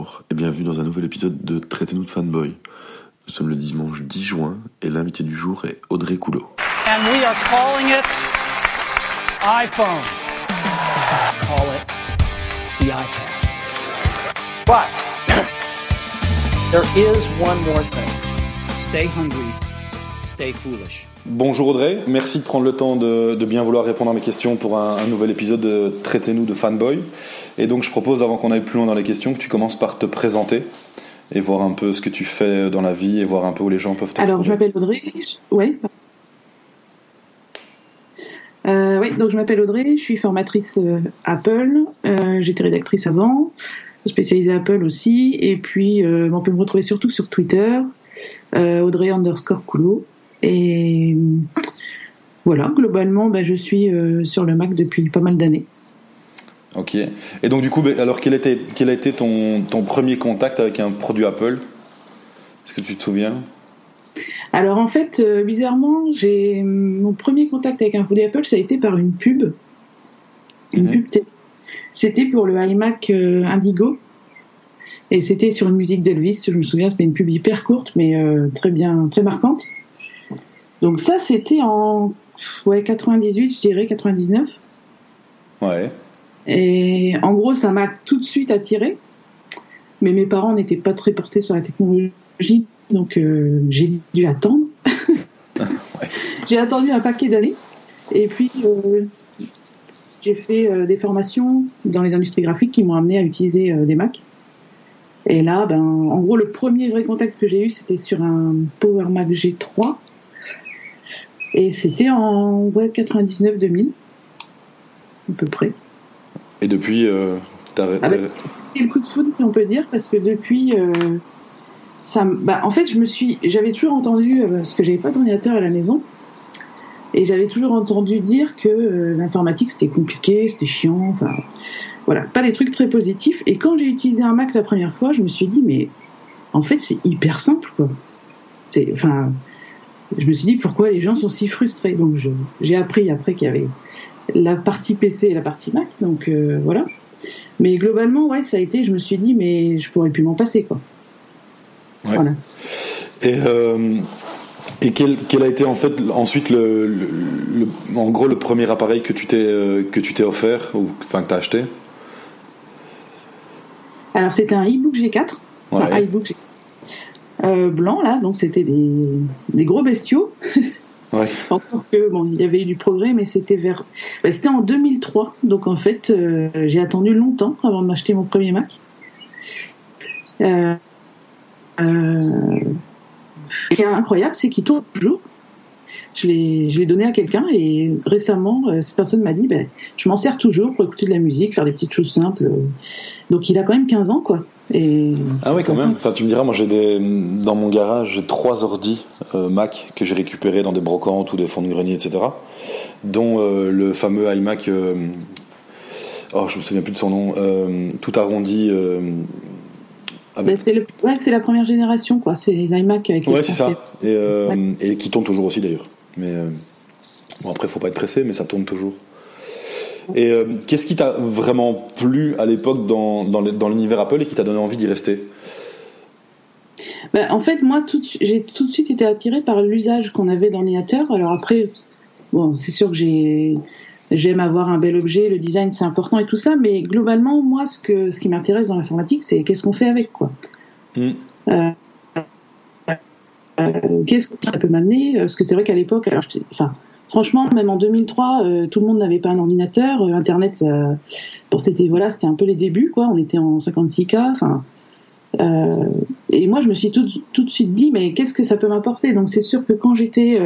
Bonjour et bienvenue dans un nouvel épisode de Traitez-nous de fanboy. Nous sommes le dimanche 10 juin et l'invité du jour est Audrey Coulot. And we are calling it iPhone. call it the iPad. But there is one more thing. Stay hungry, stay foolish. Bonjour Audrey, merci de prendre le temps de, de bien vouloir répondre à mes questions pour un, un nouvel épisode de Traitez-nous de fanboy. Et donc je propose, avant qu'on aille plus loin dans les questions, que tu commences par te présenter et voir un peu ce que tu fais dans la vie et voir un peu où les gens peuvent te Alors, je m'appelle Audrey. Je- Ouais. Euh, donc je m'appelle Audrey, je suis formatrice euh, Apple. Euh, J'étais rédactrice avant, spécialisée Apple aussi. Et puis, on peut me retrouver surtout sur Twitter, Audrey underscore Coulot. Et voilà, globalement, bah, je suis sur le Mac depuis pas mal d'années. Ok. Et donc du coup, ben, alors quel, était, quel a été ton, ton premier contact avec un produit Apple? Est-ce que tu te souviens? Alors en fait, euh, bizarrement, j'ai mon premier contact avec un produit Apple, ça a été par une pub, une Mhm. pub télé. C'était pour le iMac euh, Indigo, et c'était sur une musique d'Elvis. Je me souviens, c'était une pub hyper courte, mais euh, très bien, très marquante. Donc ça, c'était en ouais 98, je dirais 99. Ouais. Et en gros, ça m'a tout de suite attiré. Mais mes parents n'étaient pas très portés sur la technologie, donc euh, j'ai dû attendre. J'ai attendu un paquet d'années. Et puis, euh, j'ai fait euh, des formations dans les industries graphiques qui m'ont amené à utiliser des Macs. Et là, ben, en gros, le premier vrai contact que j'ai eu, c'était sur un Power Mac G3. Et c'était en ouais, 99-2000, à peu près. Et depuis, euh, t'as... Ah bah, c'était le coup de foudre, si on peut dire, parce que depuis, euh, ça, bah, en fait, je me suis, j'avais toujours entendu, euh, parce que j'avais pas d'ordinateur à la maison, et j'avais toujours entendu dire que euh, l'informatique c'était compliqué, c'était chiant, enfin, voilà, pas des trucs très positifs. Et quand j'ai utilisé un Mac la première fois, je me suis dit, mais en fait, c'est hyper simple, quoi. C'est, enfin, je me suis dit pourquoi les gens sont si frustrés? Donc, je- j'ai appris après qu'il y avait la partie PC et la partie Mac, donc euh, voilà. Mais globalement, ouais, ça a été, je me suis dit, mais je pourrais plus m'en passer, quoi. Ouais. Voilà. Et, euh, et quel, quel a été en fait ensuite le, le- le- en gros le premier appareil que tu t'es euh, que tu t'es offert ou enfin que t'as acheté? Alors, c'était un e-book G4, enfin, Ouais. iBook G4, euh, blanc, là, donc c'était des, des gros bestiaux. Encore que, bon, il y avait eu du progrès, mais c'était vers. bah, c'était en 2003, donc en fait, euh, j'ai attendu longtemps avant de m'acheter mon premier Mac. Euh, euh, ce qui est incroyable, c'est qu'il tourne toujours. Je l'ai, donné à quelqu'un et récemment, cette personne m'a dit, ben, je m'en sers toujours pour écouter de la musique, faire des petites choses simples. Donc il a quand même 15 ans, quoi. Et Ah ouais quand même. Enfin tu me diras moi j'ai des dans mon garage j'ai trois ordi euh, Mac que j'ai récupérés dans des brocantes ou des fonds de grenier etc. Dont euh, le fameux iMac euh, oh je me souviens plus de son nom euh, tout arrondi euh, Ben, avec c'est le, ouais, c'est la première génération, quoi. C'est les iMac avec les ouais c'est ça et, Ouais. et qui tourne toujours aussi d'ailleurs. Mais bon après faut pas être pressé mais ça tourne toujours. Et euh, qu'est-ce qui t'a vraiment plu à l'époque dans, dans l'univers Apple et qui t'a donné envie d'y rester? Ben, en fait, moi, j'ai tout de suite été attirée par l'usage qu'on avait d'ordinateur. Alors après, bon, c'est sûr que j'ai, j'aime avoir un bel objet, le design c'est important et tout ça, mais globalement, moi, ce que, ce qui m'intéresse dans l'informatique, c'est qu'est-ce qu'on fait avec, quoi. Mm. Euh, euh, qu'est-ce que ça peut m'amener? Parce que c'est vrai qu'à l'époque, enfin, franchement, même en 2003, euh, tout le monde n'avait pas un ordinateur. euh, Internet, c'était voilà, c'était un peu les débuts, quoi. On était en 56K, enfin. Euh, et moi, je me suis tout, de suite dit, mais qu'est-ce que ça peut m'apporter? Donc, c'est sûr que quand j'étais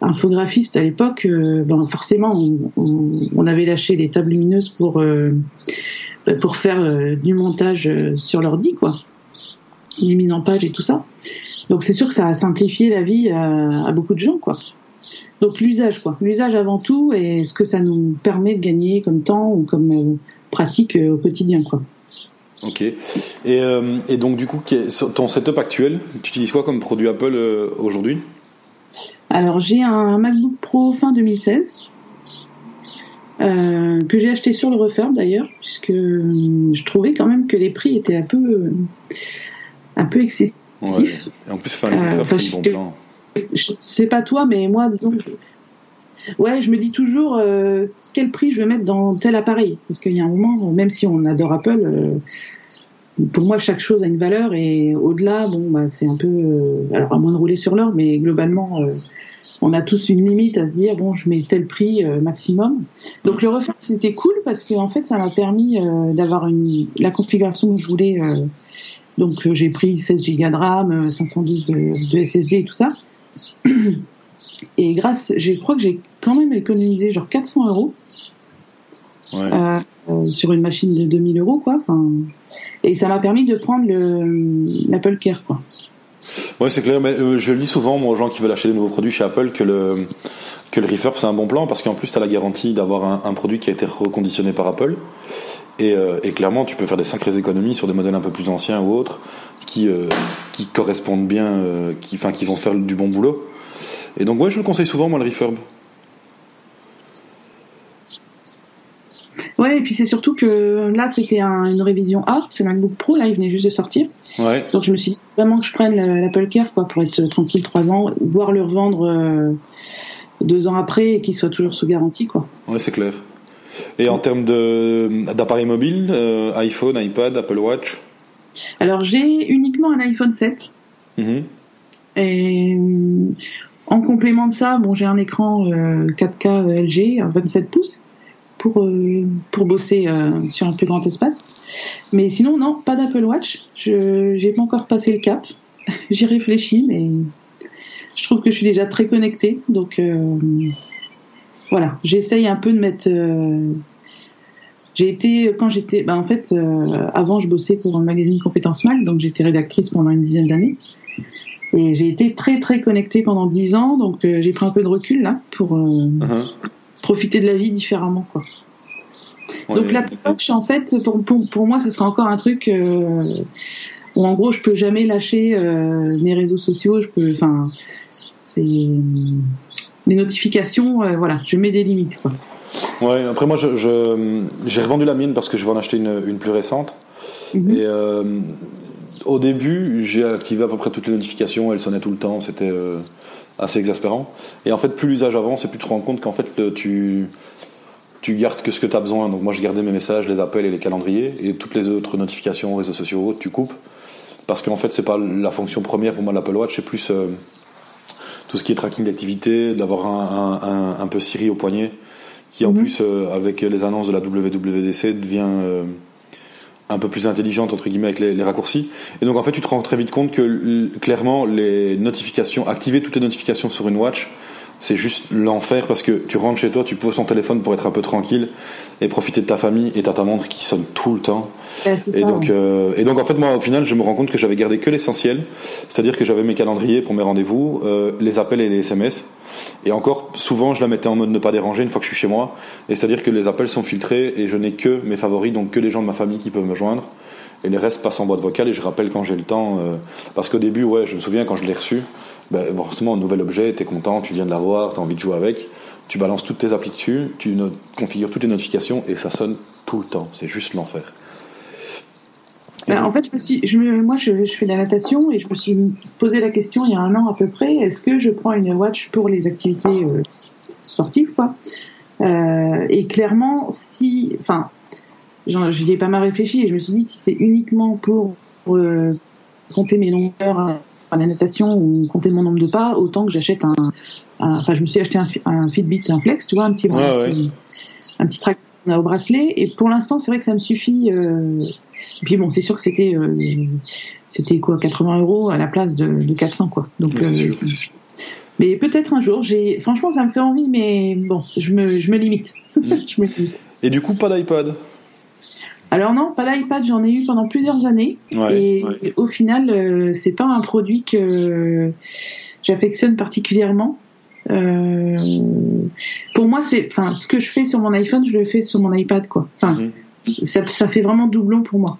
infographiste à l'époque, ben, forcément, on, avait lâché les tables lumineuses pour ben, faire du montage sur l'ordi, quoi, les page et tout ça. Donc, c'est sûr que ça a simplifié la vie à, à beaucoup de gens, quoi. Donc, l'usage, quoi, l'usage avant tout, et ce que ça nous permet de gagner comme temps ou comme euh, pratique euh, au quotidien, quoi. Ok. Et, euh, et donc du coup, ton setup actuel, tu utilises quoi comme produit Apple euh, aujourd'hui? Alors j'ai un MacBook Pro fin 2016 euh, que j'ai acheté sur le refurb d'ailleurs, puisque je trouvais quand même que les prix étaient un peu, un peu excessifs. Ouais. Et en plus, enfin, le refurb, c'est bon plan. Je sais pas toi, mais moi, disons, ouais, je me dis toujours euh, quel prix je vais mettre dans tel appareil, parce qu'il y a un moment, même si on adore Apple, euh, pour moi, chaque chose a une valeur et au-delà, bon, bah, c'est un peu, euh, alors à moins de rouler sur l'or, mais globalement, on a tous une limite à se dire, bon, je mets tel prix maximum. Donc le refaire, c'était cool parce que en fait, ça m'a permis d'avoir la configuration que je voulais. donc j'ai pris 16 Go de RAM, euh, 512 de, de SSD et tout ça. Et grâce, je crois que j'ai quand même économisé genre 400 euros Ouais. euh, euh, sur une machine de 2000 euros, quoi. Et ça m'a permis de prendre le l'Apple Care, quoi. Ouais, c'est clair, mais euh, je le dis souvent, moi, aux gens qui veulent acheter des nouveaux produits chez Apple, que le, que le refurb, c'est un bon plan, parce qu'en plus, tu as la garantie d'avoir un, un produit qui a été reconditionné par Apple. Et, euh, et clairement, tu peux faire des sacrées économies sur des modèles un peu plus anciens ou autres, qui, euh, qui correspondent bien, euh, qui, enfin, qui vont faire du bon boulot. Et donc, ouais, je le conseille souvent, moi, le refurb. Ouais, et puis c'est surtout que là, c'était un- une révision A, ce MacBook Pro, là, il venait juste de sortir. Ouais. Donc je me suis dit vraiment que je prenne la- l'Apple Care, quoi, pour être tranquille trois ans, voire le revendre deux ans après et qu'il soit toujours sous garantie, quoi. Ouais, c'est clair. Et en termes d'appareils mobiles, euh, iPhone, iPad, Apple Watch. Alors j'ai uniquement un iPhone 7. Mhm. Et euh, en complément de ça, bon, j'ai un écran euh, 4K LG à 27 pouces pour euh, pour bosser euh, sur un plus grand espace. Mais sinon, non, pas d'Apple Watch. Je j'ai pas encore passé le cap. J'y réfléchis, mais je trouve que je suis déjà très connectée, donc euh, voilà. J'essaye un peu de mettre. euh, j'ai été quand j'étais, bah en fait, euh, avant je bossais pour un magazine Compétences Mac, donc j'étais rédactrice pendant une dizaine d'années. Et j'ai été très très connectée pendant 10 ans, donc euh, j'ai pris un peu de recul là pour Mhm. profiter de la vie différemment. Quoi. Donc l'Apple Watch, en fait, pour, pour, pour moi, ce sera encore un truc où en gros, je peux jamais lâcher mes réseaux sociaux. Je peux, enfin, c'est les notifications, euh, voilà, je mets des limites. Quoi. Ouais, après moi, je, je- j'ai revendu la mienne parce que je vais en acheter une, une plus récente. Mhm. Et euh, au début, j'ai activé à peu près toutes les notifications, elles sonnaient tout le temps, c'était euh, assez exaspérant. Et en fait, plus l'usage avance, et plus tu te rends compte qu'en fait, le- tu, tu gardes que ce que tu as besoin. Donc moi, je gardais mes messages, les appels et les calendriers, et toutes les autres notifications, réseaux sociaux, ou autres, tu coupes. Parce qu'en fait, c'est pas la fonction première pour moi de l'Apple Watch, c'est plus euh, tout ce qui est tracking d'activité, d'avoir un, un, un, un peu Siri au poignet, qui en Mhm. plus, euh, avec les annonces de la WWDC, devient euh, un peu plus intelligente entre guillemets avec les, les raccourcis. Et donc en fait, tu te rends très vite compte que clairement les notifications, activer toutes les notifications sur une watch, c'est juste l'enfer parce que tu rentres chez toi, tu poses ton téléphone pour être un peu tranquille et profiter de ta famille et t'as ta montre qui sonne tout le temps. Ouais, Et ça, donc, ouais. euh, et donc en fait moi au final je me rends compte que j'avais gardé que l'essentiel, c'est-à-dire que j'avais mes calendriers pour mes rendez-vous, euh, les appels et les SMS. Et encore souvent je la mettais en mode ne pas déranger une fois que je suis chez moi. Et c'est-à-dire que les appels sont filtrés et je n'ai que mes favoris, donc que les gens de ma famille qui peuvent me joindre. Et les restes passent en boîte vocale et je rappelle quand j'ai le temps. euh, parce qu'au début ouais je me souviens quand je l'ai reçu, ben, forcément un nouvel objet, t'es content, tu viens de l'avoir, t'as envie de jouer avec. Tu balances toutes tes applis dessus, tu configures toutes les notifications et ça sonne tout le temps. C'est juste l'enfer. Ben, en fait, je me suis, je me, moi, je, je fais de la natation et je me suis posé la question il y a un an à peu près est-ce que je prends une watch pour les activités euh, sportives, quoi? Euh, Et clairement, si, enfin, j'y ai pas mal réfléchi et je me suis dit si c'est uniquement pour euh, compter mes longueurs à à la natation ou compter mon nombre de pas, autant que j'achète un, enfin, je me suis acheté un, un Fitbit, un Flex, tu vois, un petit, Ouais, un ouais. petit, un petit track au bracelet. Et pour l'instant, c'est vrai que ça me suffit. Euh, et puis bon, c'est sûr que c'était euh, c'était quoi 80 euros à la place de, de 400 quoi. Donc Oui, euh, sûr. mais peut-être un jour. J'ai franchement ça me fait envie, mais bon, je me je me limite. Mm. je me limite. Et du coup, pas d'iPad? Alors non, pas d'iPad, j'en ai eu pendant plusieurs années. Ouais. et au final, euh, c'est pas un produit que j'affectionne particulièrement. Euh, pour moi, c'est, enfin, ce que je fais sur mon iPhone, je le fais sur mon iPad, quoi. Enfin, Mhm. Ça, ça fait vraiment doublon pour moi.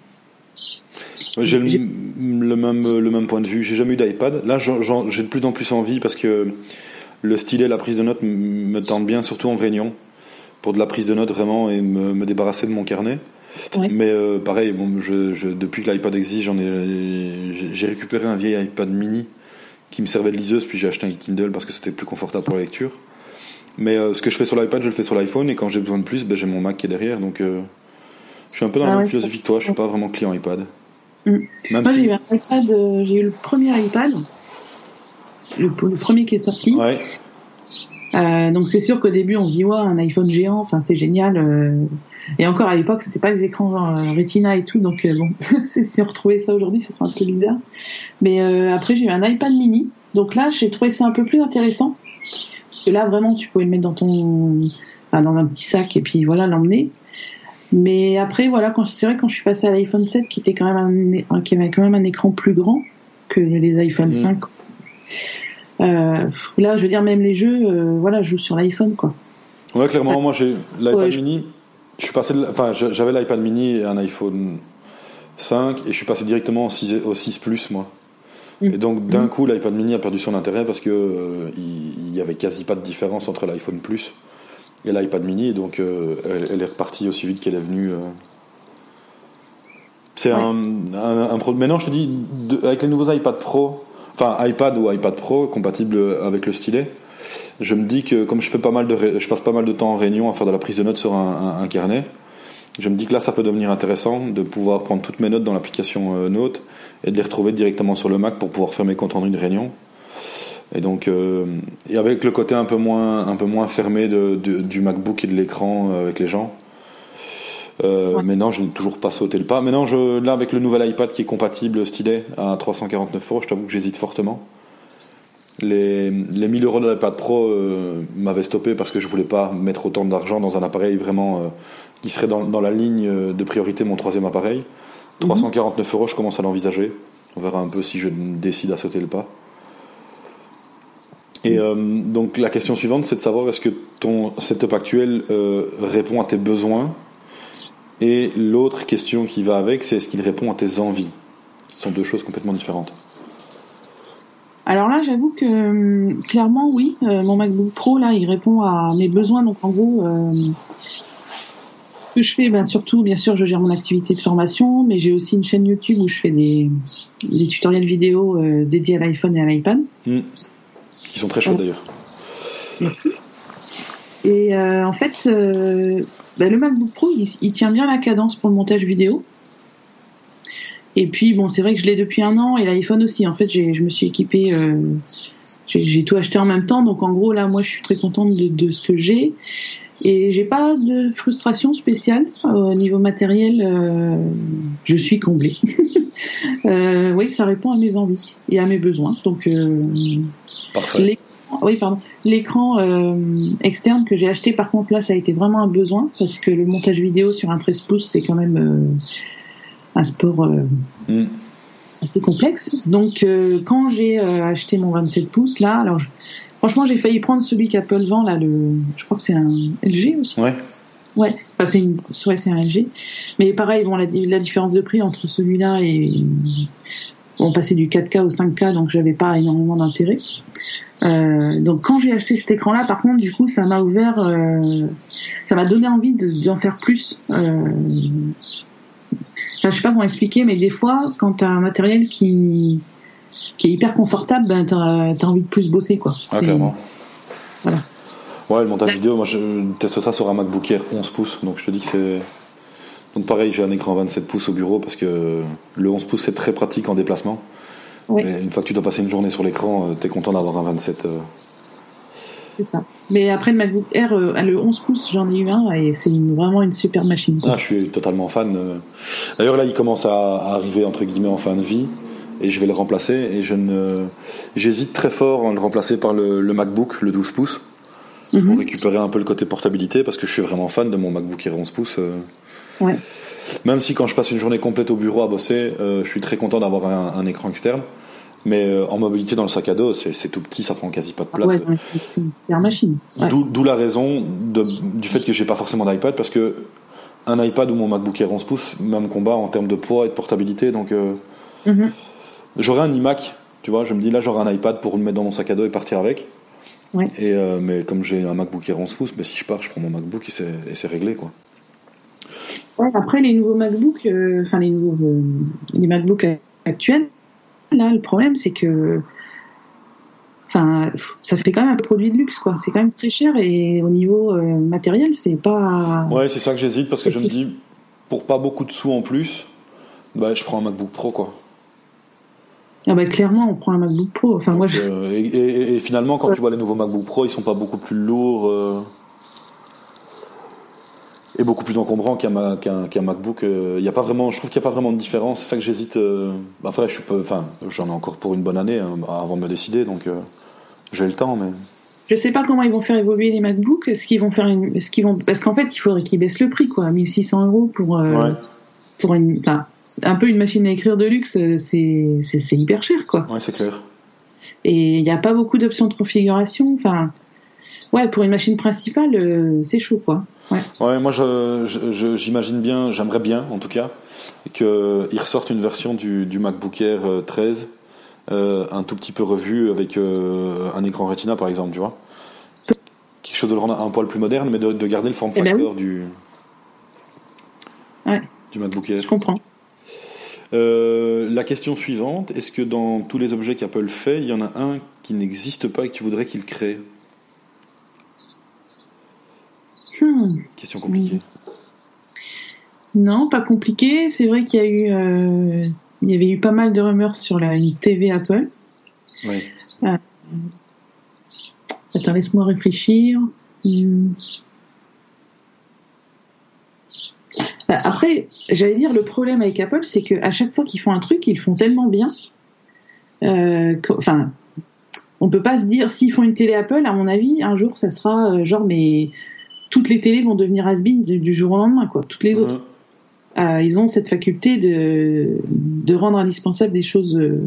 J'ai le, même, le même point de vue. J'ai jamais eu d'iPad. Là, j'ai de plus en plus envie parce que le stylet, la prise de notes me tente bien, surtout en réunion. pour de la prise de notes vraiment et me, me débarrasser de mon carnet. Ouais. Mais euh, pareil, bon, je, je, depuis que l'iPad existe, j'en ai, j'ai- j'ai récupéré un vieil iPad mini qui me servait de liseuse, puis j'ai acheté un Kindle parce que c'était plus confortable pour la lecture. Mais euh, ce que je fais sur l'iPad, je le fais sur l'iPhone, et quand j'ai besoin de plus, ben, j'ai mon Mac qui est derrière. Donc euh, je suis un peu dans Ah la même ouais, philosophie que toi, je suis pas vraiment client iPad. Mm. Même Moi, j'ai si. eu un iPad, euh, j'ai eu le premier iPad, le, le premier qui est sorti. Ouais, Euh, donc c'est sûr qu'au début on se dit ouais un iPhone géant, enfin c'est génial. euh. Et encore à l'époque c'était pas les écrans Retina et tout, donc bon si on retrouvait ça aujourd'hui ça serait un peu bizarre. Mais après j'ai eu un iPad mini, donc là j'ai trouvé ça un peu plus intéressant parce que là vraiment tu pouvais le mettre dans ton, enfin, dans un petit sac et puis voilà l'emmener. Mais après voilà c'est vrai quand je suis passée à l'iPhone 7 qui était quand même un, qui avait quand même un écran plus grand que les iPhone Mm. 5. Euh, là, je veux dire, même les jeux, euh, voilà, je joue sur l'iPhone, quoi. ouais, clairement, moi j'ai l'iPad Ouais, mini. Je suis passé, de- enfin, j'avais l'iPad mini et un iPhone 5, et je suis passé directement au 6, au 6 Plus, moi. Mm. Et donc d'un coup, l'iPad mini a perdu son intérêt parce que euh, il, il y avait quasi pas de différence entre l'iPhone Plus et l'iPad mini, donc euh, elle, elle est repartie aussi vite qu'elle est venue. euh. C'est un, un, un problème. Maintenant, je te dis, de- avec les nouveaux iPad Pro, enfin iPad ou iPad Pro compatibles avec le stylet, je me dis que comme je fais pas mal de, je passe pas mal de temps en réunion à faire de la prise de notes sur un, un- un carnet, je me dis que là, ça peut devenir intéressant de pouvoir prendre toutes mes notes dans l'application euh, Note et de les retrouver directement sur le Mac pour pouvoir faire mes comptes rendus de réunion. Et donc, euh, et avec le côté un peu moins, un peu moins fermé de, de- du MacBook et de l'écran euh, avec les gens. Euh, Ouais. Maintenant, je n'ai toujours pas sauté le pas. Maintenant, je, là, avec le nouvel iPad qui est compatible stylet à 349 euros, je t'avoue que j'hésite fortement. Les, les 1000 euros de l'iPad Pro euh, m'avaient stoppé parce que je voulais pas mettre autant d'argent dans un appareil vraiment euh, qui serait dans, dans la ligne de priorité mon troisième appareil. 349 euros, je commence à l'envisager. On verra un peu si je décide à sauter le pas. Et euh, donc la question suivante, c'est de savoir est-ce que ton setup actuel euh, répond à tes besoins Et l'autre question qui va avec, c'est est-ce qu'il répond à tes envies Ce sont deux choses complètement différentes. Alors là, j'avoue que hum, clairement, oui, euh, mon MacBook Pro, là, il répond à mes besoins. Donc en gros, euh, ce que je fais, ben, surtout, bien sûr, je gère mon activité de formation, mais j'ai aussi une chaîne YouTube où je fais des, des tutoriels vidéo euh, dédiés à l'iPhone et à l'iPad. Hmm. Qui sont très chouettes Ouais. d'ailleurs. Merci. Et euh, en fait, euh, bah, le MacBook Pro, il, il tient bien la cadence pour le montage vidéo. Et puis, bon, c'est vrai que je l'ai depuis un an et l'iPhone aussi. En fait, je me suis équipée, euh, j'ai j'ai tout acheté en même temps. Donc, en gros, là, moi, je suis très contente de, de ce que j'ai. Et j'ai pas de frustration spéciale euh, au niveau matériel. euh, je suis comblée. euh, oui, ça répond à mes envies et à mes besoins. Donc, euh, Parfait. Oui, pardon. L'écran externe que j'ai acheté, par contre, là, ça a été vraiment un besoin parce que le montage vidéo sur un 13 pouces, c'est quand même un sport Hmm. assez complexe. Donc, quand j'ai acheté mon 27 pouces, là, alors, je- franchement, j'ai failli prendre celui qu'Apple vend, là, le, je crois que c'est un LG aussi. Ouais. Ouais, enfin, c'est une, ouais, un LG. Mais pareil, bon, la, la différence de prix entre celui-là et on passait du 4K au 5K, donc j'avais pas énormément d'intérêt. Euh, donc quand j'ai acheté cet écran-là, par contre, du coup, ça m'a ouvert, euh, ça m'a donné envie de- d'en faire plus. Euh, enfin, je sais pas comment expliquer, mais des fois, quand t'as un matériel qui qui est hyper confortable, ben t'as as envie de plus bosser, quoi. Ah, clairement. Voilà. Ouais, le montage vidéo, moi je teste ça sur un MacBook Air 11 pouces, donc je te dis que c'est. Donc pareil, j'ai un écran 27 pouces au bureau parce que le 11 pouces c'est très pratique en déplacement. Mais une fois que tu dois passer une journée sur l'écran, euh, t'es content d'avoir un 27. euh. C'est ça. Mais après le MacBook Air, euh, le 11 pouces, j'en ai eu un et c'est une- vraiment une super machine. Ah, je suis totalement fan. D'ailleurs, là, il commence à, à arriver entre guillemets en fin de vie et je vais le remplacer. Et je ne, j'hésite très fort à le remplacer par le, le MacBook, le 12 pouces, pour Mhm. récupérer un peu le côté portabilité parce que je suis vraiment fan de mon MacBook Air 11 pouces. euh. Ouais. Même si quand je passe une journée complète au bureau à bosser, euh, je suis très content d'avoir un, un écran externe. Mais euh, en mobilité dans le sac à dos, c'est tout petit, ça prend quasi pas de place. Ouais, ouais, c'est une machine. Ouais. D'où la raison de- du fait que j'ai pas forcément d'iPad parce que un iPad ou mon MacBook Air 11 pouces, même combat en termes de poids et de portabilité. Donc euh, Mhm. J'aurais un iMac, tu vois, je me dis là j'aurai un iPad pour le mettre dans mon sac à dos et partir avec. Ouais. Et, euh, mais comme j'ai un MacBook Air 11 pouces, mais si je pars, je prends mon MacBook et c'est, réglé, quoi. Ouais, après, les nouveaux MacBooks, euh, enfin, les nouveaux, euh, les MacBooks actuels, là, le problème, c'est que, enfin, ça fait quand même un produit de luxe, quoi. C'est quand même très cher et au niveau euh, matériel, c'est pas. Ouais, c'est ça que j'hésite parce que je me dis, pour pas beaucoup de sous en plus, bah, je prends un MacBook Pro, quoi. Ah bah, clairement, on prend un MacBook Pro. Enfin, moi, je... euh, et, et- et finalement, quand Ouais. tu vois les nouveaux MacBook Pro, ils sont pas beaucoup plus lourds euh, et beaucoup plus encombrants qu'un Ma- qu'un qu'un MacBook. euh, Il y a pas vraiment, je trouve qu'il n'y a pas vraiment de différence. C'est ça que j'hésite. euh, bah, Enfin, je suis enfin, j'en ai encore pour une bonne année hein, avant de me décider, donc euh, j'ai le temps, mais. je sais pas comment ils vont faire évoluer les MacBooks. Est-ce qu'ils vont faire une, est-ce qu'ils vont, parce qu'en fait, il faudrait qu'ils baissent le prix, quoi. 1600 euros pour, euh, Ouais. Pour une, enfin, un peu une machine à écrire de luxe, euh, c'est, hyper cher, quoi. Ouais, c'est clair. Et il n'y a pas beaucoup d'options de configuration. Enfin, ouais, pour une machine principale, euh, c'est chaud, quoi. Ouais. Ouais, moi, j'imagine bien, j'aimerais bien, en tout cas, qu'ils ressortent une version du, du MacBook Air euh, 13, euh, un tout petit peu revu avec euh, un écran Retina, par exemple, tu vois. Quelque chose de le rendre un poil plus moderne, mais de, de garder le form Eh ben factor du, Ouais. Du. Je comprends. Euh, la question suivante, est-ce que dans tous les objets qu'Apple fait, il y en a un qui n'existe pas et que tu voudrais qu'il crée? Hmm. Question compliquée. Non, pas compliqué. C'est vrai qu'il y a eu, euh, il y avait eu pas mal de rumeurs sur la une TV Apple. Oui. Attends, laisse-moi réfléchir. Hmm. Bah, Après, j'allais dire, le problème avec Apple, c'est qu'à chaque fois qu'ils font un truc, ils font tellement bien. Euh, Enfin, on peut pas se dire, s'ils font une télé Apple, à mon avis, un jour, ça sera euh, genre, mais toutes les télés vont devenir has du jour au lendemain, quoi. Toutes les autres. Euh, ils ont cette faculté de, de rendre indispensable des choses euh,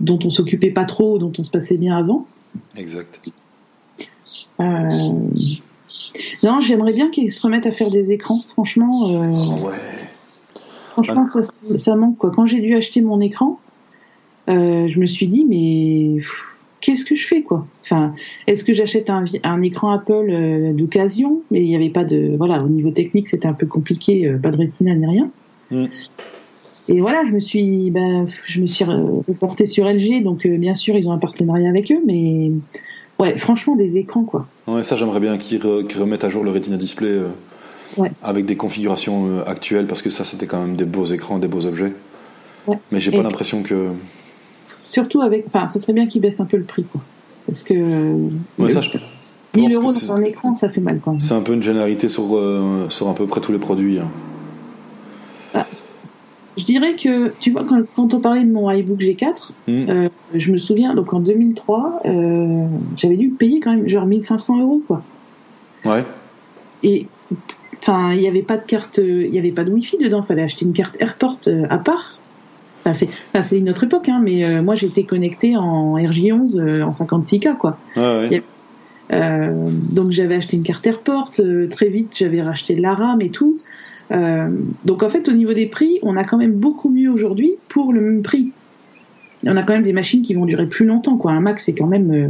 dont on s'occupait pas trop, dont on se passait bien avant. Exact. Euh, Non, j'aimerais bien qu'ils se remettent à faire des écrans. Franchement, euh, Oh, ouais. franchement, ça, ça manque quoi. Quand j'ai dû acheter mon écran, euh, je me suis dit mais qu'est-ce que je fais quoi? Enfin, est-ce que j'achète un, écran Apple euh, d'occasion? Mais il n'y avait pas de voilà au niveau technique, c'était un peu compliqué, euh, pas de Retina ni rien. Mm. Et voilà, je me suis, ben, je me suis re- reportée sur LG, donc euh, bien sûr ils ont un partenariat avec eux, mais ouais, franchement des écrans quoi. Ouais, ça j'aimerais bien qu'ils re- qu'ils remettent à jour le Retina Display euh, Ouais. avec des configurations euh, actuelles parce que ça c'était quand même des beaux écrans, des beaux objets. Ouais. Mais j'ai Et- pas l'impression que. Surtout avec, enfin, ça serait bien qu'ils baissent un peu le prix, quoi. Parce que Ouais, ça, je 1000 pense euros dans un écran, ça fait mal quand même. c'est un peu une généralité sur, euh, sur à peu près tous les produits. hein. Je dirais que, tu vois, quand, quand on parlait de mon iBook G4, Hmm. euh, je me souviens, donc en 2003, euh, j'avais dû payer quand même genre 1500 euros, quoi. Ouais. Et, enfin, il n'y avait pas de carte, il n'y avait pas de Wi-Fi dedans, fallait acheter une carte Airport euh, à part. Enfin, c'est, enfin, une autre époque, hein, mais euh, moi j'étais connecté en RJ11 euh, en 56K, quoi. Ouais, ouais. Il donc j'avais acheté une carte Airport, très vite j'avais racheté de la RAM et tout. Euh, donc en fait au niveau des prix, on a quand même beaucoup mieux aujourd'hui pour le même prix. On a quand même des machines qui vont durer plus longtemps. Quoi. Un Mac c'est quand même, euh,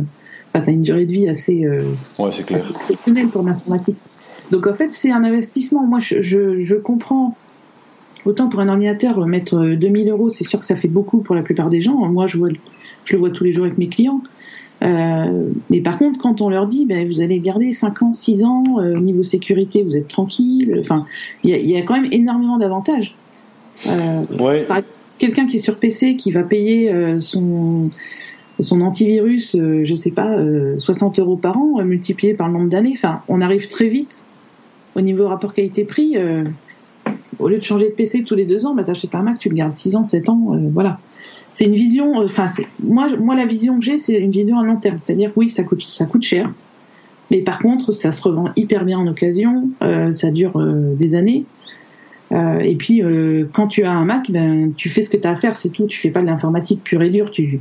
enfin, ça a une durée de vie assez, euh, Ouais, c'est clair. exceptionnelle pour l'informatique. Donc en fait c'est un investissement. Moi je, je, je comprends. Autant pour un ordinateur euh, mettre euh, 2000 euros, c'est sûr que ça fait beaucoup pour la plupart des gens. Moi je vois, je le vois tous les jours avec mes clients. Euh, mais par contre, quand on leur dit, ben, vous allez garder 5 ans, 6 ans, euh, au niveau sécurité, vous êtes tranquille. Enfin, il y a, il y a quand même énormément d'avantages. Euh, Ouais. quelqu'un qui est sur PC, qui va payer euh, son son antivirus, je sais pas, euh, 60 euros par an, multiplié par le nombre d'années. Enfin, on arrive très vite au niveau rapport qualité-prix. au lieu de changer de PC tous les deux ans, bah, t'achètes un Mac, tu le gardes 6 ans, 7 ans, voilà c'est une vision enfin c'est moi moi la vision que j'ai c'est une vision à long terme. C'est-à-dire oui ça coûte ça coûte cher. Mais par contre ça se revend hyper bien en occasion euh, ça dure euh, des années. Euh, et puis euh, quand tu as un Mac ben tu fais ce que tu as à faire c'est tout. Tu fais pas de l'informatique pure et dure. Tu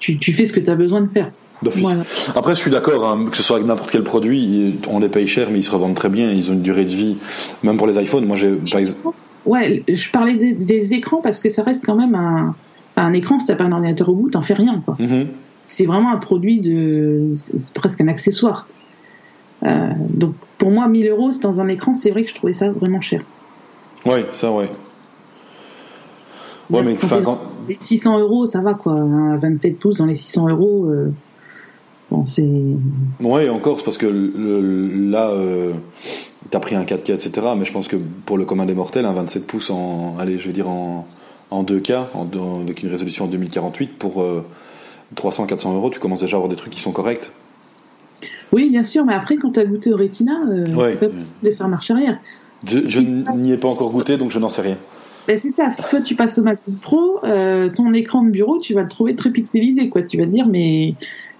tu, tu fais ce que tu as besoin de faire. D'office. Voilà. Après, je suis d'accord, hein, que ce soit avec n'importe quel produit, on les paye cher, mais ils se revendent très bien, ils ont une durée de vie, même pour les iPhones. Moi, j'ai, par exemple, ouais je parlais des, des écrans parce que ça reste quand même un un écran si t'as pas un ordinateur au bout t'en fais rien quoi Mhm. c'est vraiment un produit de, c'est presque un accessoire. Euh, donc pour moi, 1000 euros dans un écran, c'est vrai que je trouvais ça vraiment cher. Ouais, ça, ouais. Ouais, mais enfin, quand... Les 600 euros, ça va quoi. Un 27 pouces dans les 600 euros, euh, bon, c'est. Ouais, encore, c'est parce que le- là, euh, t'as pris un 4K, etc. Mais je pense que pour le commun des mortels, un 27 pouces en, allez, je vais dire en, en 2K, en, en- avec une résolution en 2048, pour euh, 300-400 euros, tu commences déjà à avoir des trucs qui sont corrects. Oui, bien sûr, mais après, quand tu as goûté au Retina, euh, Ouais. pas possible de faire marche arrière. Je, n'y ai pas encore goûté, donc je n'en sais rien. Ben, c'est ça, si toi tu passes au MacBook Pro, euh, ton écran de bureau, tu vas le trouver très pixelisé, quoi. Tu vas te dire, mais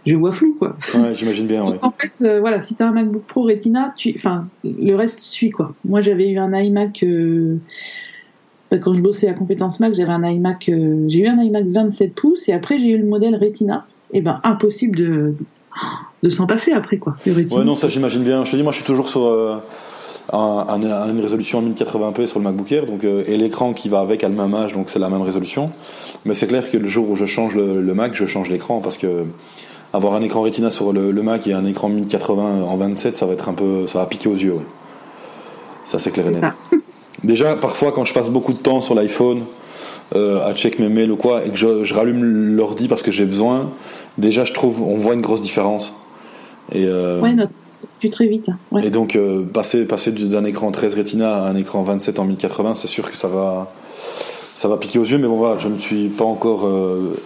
je vois flou, quoi. Ouais, j'imagine bien, ouais. En fait, euh, voilà, si tu as un MacBook Pro Retina, tu, enfin, le reste suit quoi. Moi, j'avais eu un iMac euh, quand je bossais à Compétences Mac, j'avais un iMac, euh, j'ai eu un iMac 27 pouces et après j'ai eu le modèle Retina. Et ben impossible de de s'en passer après quoi. Le Retina. Ouais, non, ça j'imagine bien. Je te dis, moi je suis toujours sur euh, un- un- une résolution en 1080p sur le MacBook Air, donc, euh, et l'écran qui va avec a le même âge, donc c'est la même résolution. Mais c'est clair que le jour où je change le, le Mac, je change l'écran parce que avoir un écran Retina sur le, le Mac et un écran 1080 en 27, ça va être un peu, ça va piquer aux yeux. ouais. Ça c'est clair et net. Déjà, parfois, quand je passe beaucoup de temps sur l'iPhone euh, à check mes mails ou quoi, et que je, je rallume l'ordi parce que j'ai besoin, déjà, je trouve, on voit une grosse différence. Et, euh, Ouais, notre, pue très vite. hein. Ouais. et donc, euh, passer, passer d'un écran 13 Retina à un écran 27 en 1080, c'est sûr que ça va, ça va piquer aux yeux. Mais bon, voilà, je ne suis pas encore euh,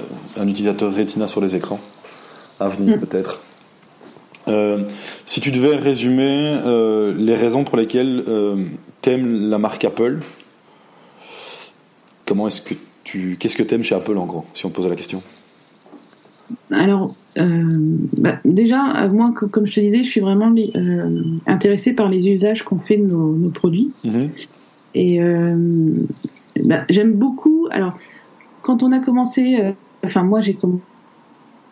un utilisateur Retina sur les écrans. À venir, Mm. peut-être. Euh, si tu devais résumer euh, les raisons pour lesquelles euh, t'aimes la marque Apple, comment est-ce que tu, qu'est-ce que t'aimes chez Apple en gros, si on te pose la question? Alors, euh, bah, déjà, euh, moi, co- comme je te disais, je suis vraiment euh, intéressée par les usages qu'on fait de nos, nos produits. Et euh, bah, j'aime beaucoup. Alors, quand on a commencé, enfin moi j'ai comm-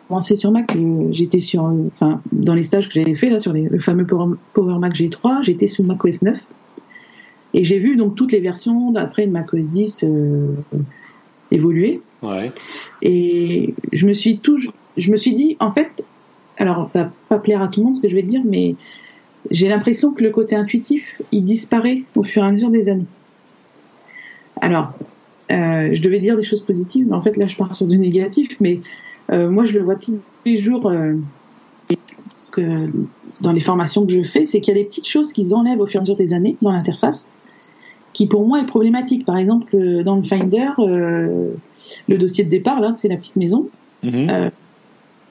commencé sur Mac, j'étais sur, enfin dans les stages que j'avais fait là sur les- le fameux Power, Power Mac G3, j'étais sous Mac OS 9 et j'ai vu donc toutes les versions d'après de Mac OS 10 euh, évoluer. Ouais. Et je me suis tout, je me suis dit, en fait, alors ça va pas plaire à tout le monde ce que je vais dire, mais j'ai l'impression que le côté intuitif, il disparaît au fur et à mesure des années. Alors, euh, je devais dire des choses positives, mais en fait là je pars sur du négatif, mais euh, moi je le vois tous les jours que dans les formations que je fais, c'est qu'il y a des petites choses qu'ils enlèvent au fur et à mesure des années dans l'interface, qui pour moi est problématique. Par exemple, euh, dans le Finder, euh, le dossier de départ, là, c'est la petite maison. Mhm. Euh,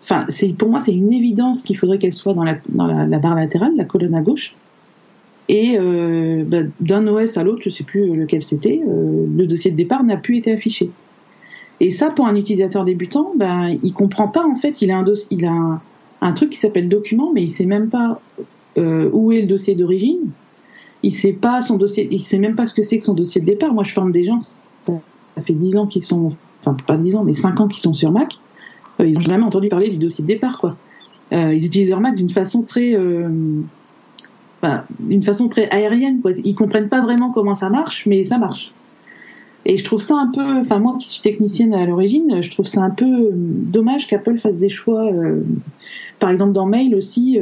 Enfin, pour moi, c'est une évidence qu'il faudrait qu'elle soit dans la, dans la, la barre latérale, la colonne à gauche. Et euh, bah, d'un OS à l'autre, je sais plus lequel c'était, le dossier de départ n'a plus été affiché. Et ça, pour un utilisateur débutant, ben, il comprend pas en fait. Il a un dossier, il a un, un truc qui s'appelle document, mais il sait même pas où est le dossier d'origine. Il sait pas son dossier, il sait même pas ce que c'est que son dossier de départ. Moi, je forme des gens, ça, fait 10 ans qu'ils sont, enfin pas 10 ans, mais 5 ans qu'ils sont sur Mac. Euh, ils ont jamais entendu parler du dossier de départ, quoi. Euh, ils utilisent leur Mac d'une façon très, euh, enfin, d'une façon très aérienne, quoi. Ils comprennent pas vraiment comment ça marche, mais ça marche. Et je trouve ça un peu, enfin moi qui suis technicienne à l'origine, je trouve ça un peu euh, dommage qu'Apple fasse des choix, par exemple dans Mail aussi,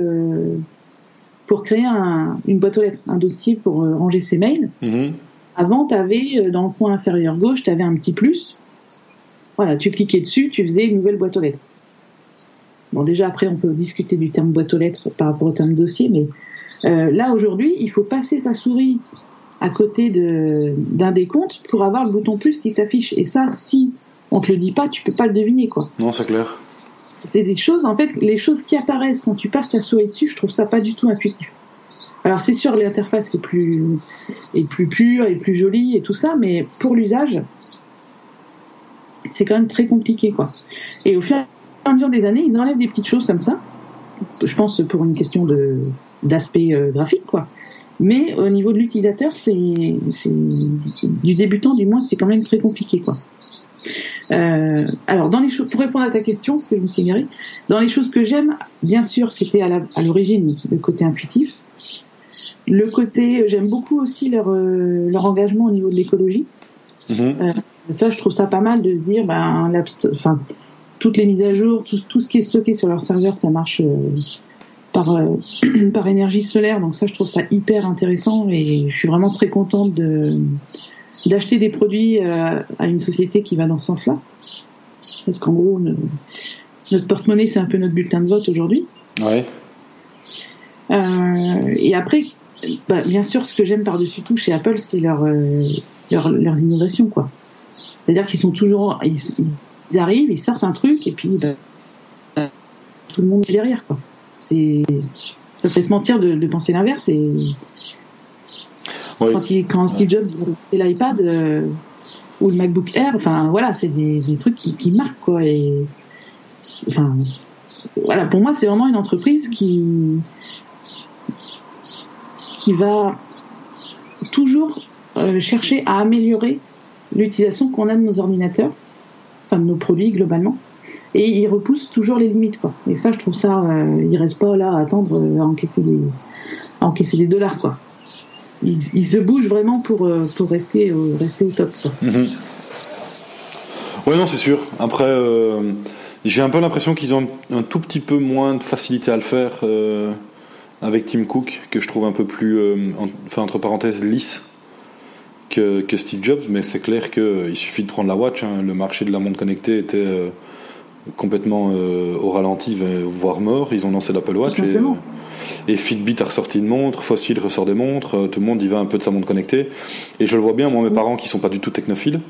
pour créer un, une boîte aux lettres, un dossier pour euh, ranger ses mails. Mhm. Avant, tu avais dans le coin inférieur gauche, tu avais un petit plus. Voilà, tu cliquais dessus, tu faisais une nouvelle boîte aux lettres. Bon, déjà après, on peut discuter du terme boîte aux lettres par rapport au terme dossier, mais euh, là aujourd'hui, il faut passer sa souris à côté de- d'un décompte pour avoir le bouton plus qui s'affiche. Et ça, si on te le dit pas, tu peux pas le deviner, quoi. Non, c'est clair. C'est des choses, en fait, les choses qui apparaissent quand tu passes ta souris dessus, je trouve ça pas du tout intuitif. Alors c'est sûr, l'interface est plus, est plus pure, est plus jolie et tout ça, mais pour l'usage, c'est quand même très compliqué, quoi. Et au fur et à mesure des années, ils enlèvent des petites choses comme ça. Je pense pour une question de d'aspect euh, graphique, quoi. Mais au niveau de l'utilisateur, c'est c'est- du débutant, du moins, c'est quand même très compliqué, quoi. Euh, alors, dans les choses, pour répondre à ta question, parce que je me suis égarée, dans les choses que j'aime, bien sûr, c'était à l'origine le côté intuitif. Le côté, j'aime beaucoup aussi leur, euh, leur engagement au niveau de l'écologie. Mhm. Ça, je trouve ça pas mal de se dire, ben, enfin, toutes les mises à jour, tout, tout, ce qui est stocké sur leur serveur, ça marche euh, par, euh, par énergie solaire. Donc ça, je trouve ça hyper intéressant et je suis vraiment très contente de d'acheter des produits euh, à une société qui va dans ce sens-là. Parce qu'en gros, notre porte-monnaie, c'est un peu notre bulletin de vote aujourd'hui. Ouais. Euh, et après, bah, bien sûr, ce que j'aime par-dessus tout chez Apple, c'est leur, euh, leur, leurs innovations, quoi. C'est-à-dire qu'ils sont toujours, ils, ils, arrivent, ils sortent un truc, et puis bah, tout le monde est derrière, quoi. C'est, ça serait se mentir de, de penser l'inverse. Et Quand, Steve Jobs fait l'iPad euh, ou le MacBook Air, enfin voilà, c'est des, trucs qui, marquent, quoi. Enfin, voilà, pour moi, c'est vraiment une entreprise qui qui va toujours euh, chercher à améliorer l'utilisation qu'on a de nos ordinateurs, enfin de nos produits globalement, et ils repoussent toujours les limites quoi. Et ça, je trouve ça, euh, ils restent pas là à attendre euh, à encaisser des à encaisser des dollars quoi. Ils, se bougent vraiment pour euh, pour rester au, rester au top. Mhm. Ouais, non, c'est sûr. Après, euh, j'ai un peu l'impression qu'ils ont un tout petit peu moins de facilité à le faire euh, avec Tim Cook, que je trouve un peu plus, euh, en- enfin entre parenthèses, lisse que, Steve Jobs. Mais c'est clair qu'il suffit de prendre la watch. hein. Le marché de la montre connectée était euh, complètement euh, au ralenti, voire mort. Ils ont lancé l'Apple Watch. Tout Et, Fitbit a ressorti une montre, Fossil ressort des montres, euh, tout le monde y va un peu de sa montre connectée. Et je le vois bien, moi, mes parents qui sont pas du tout technophiles,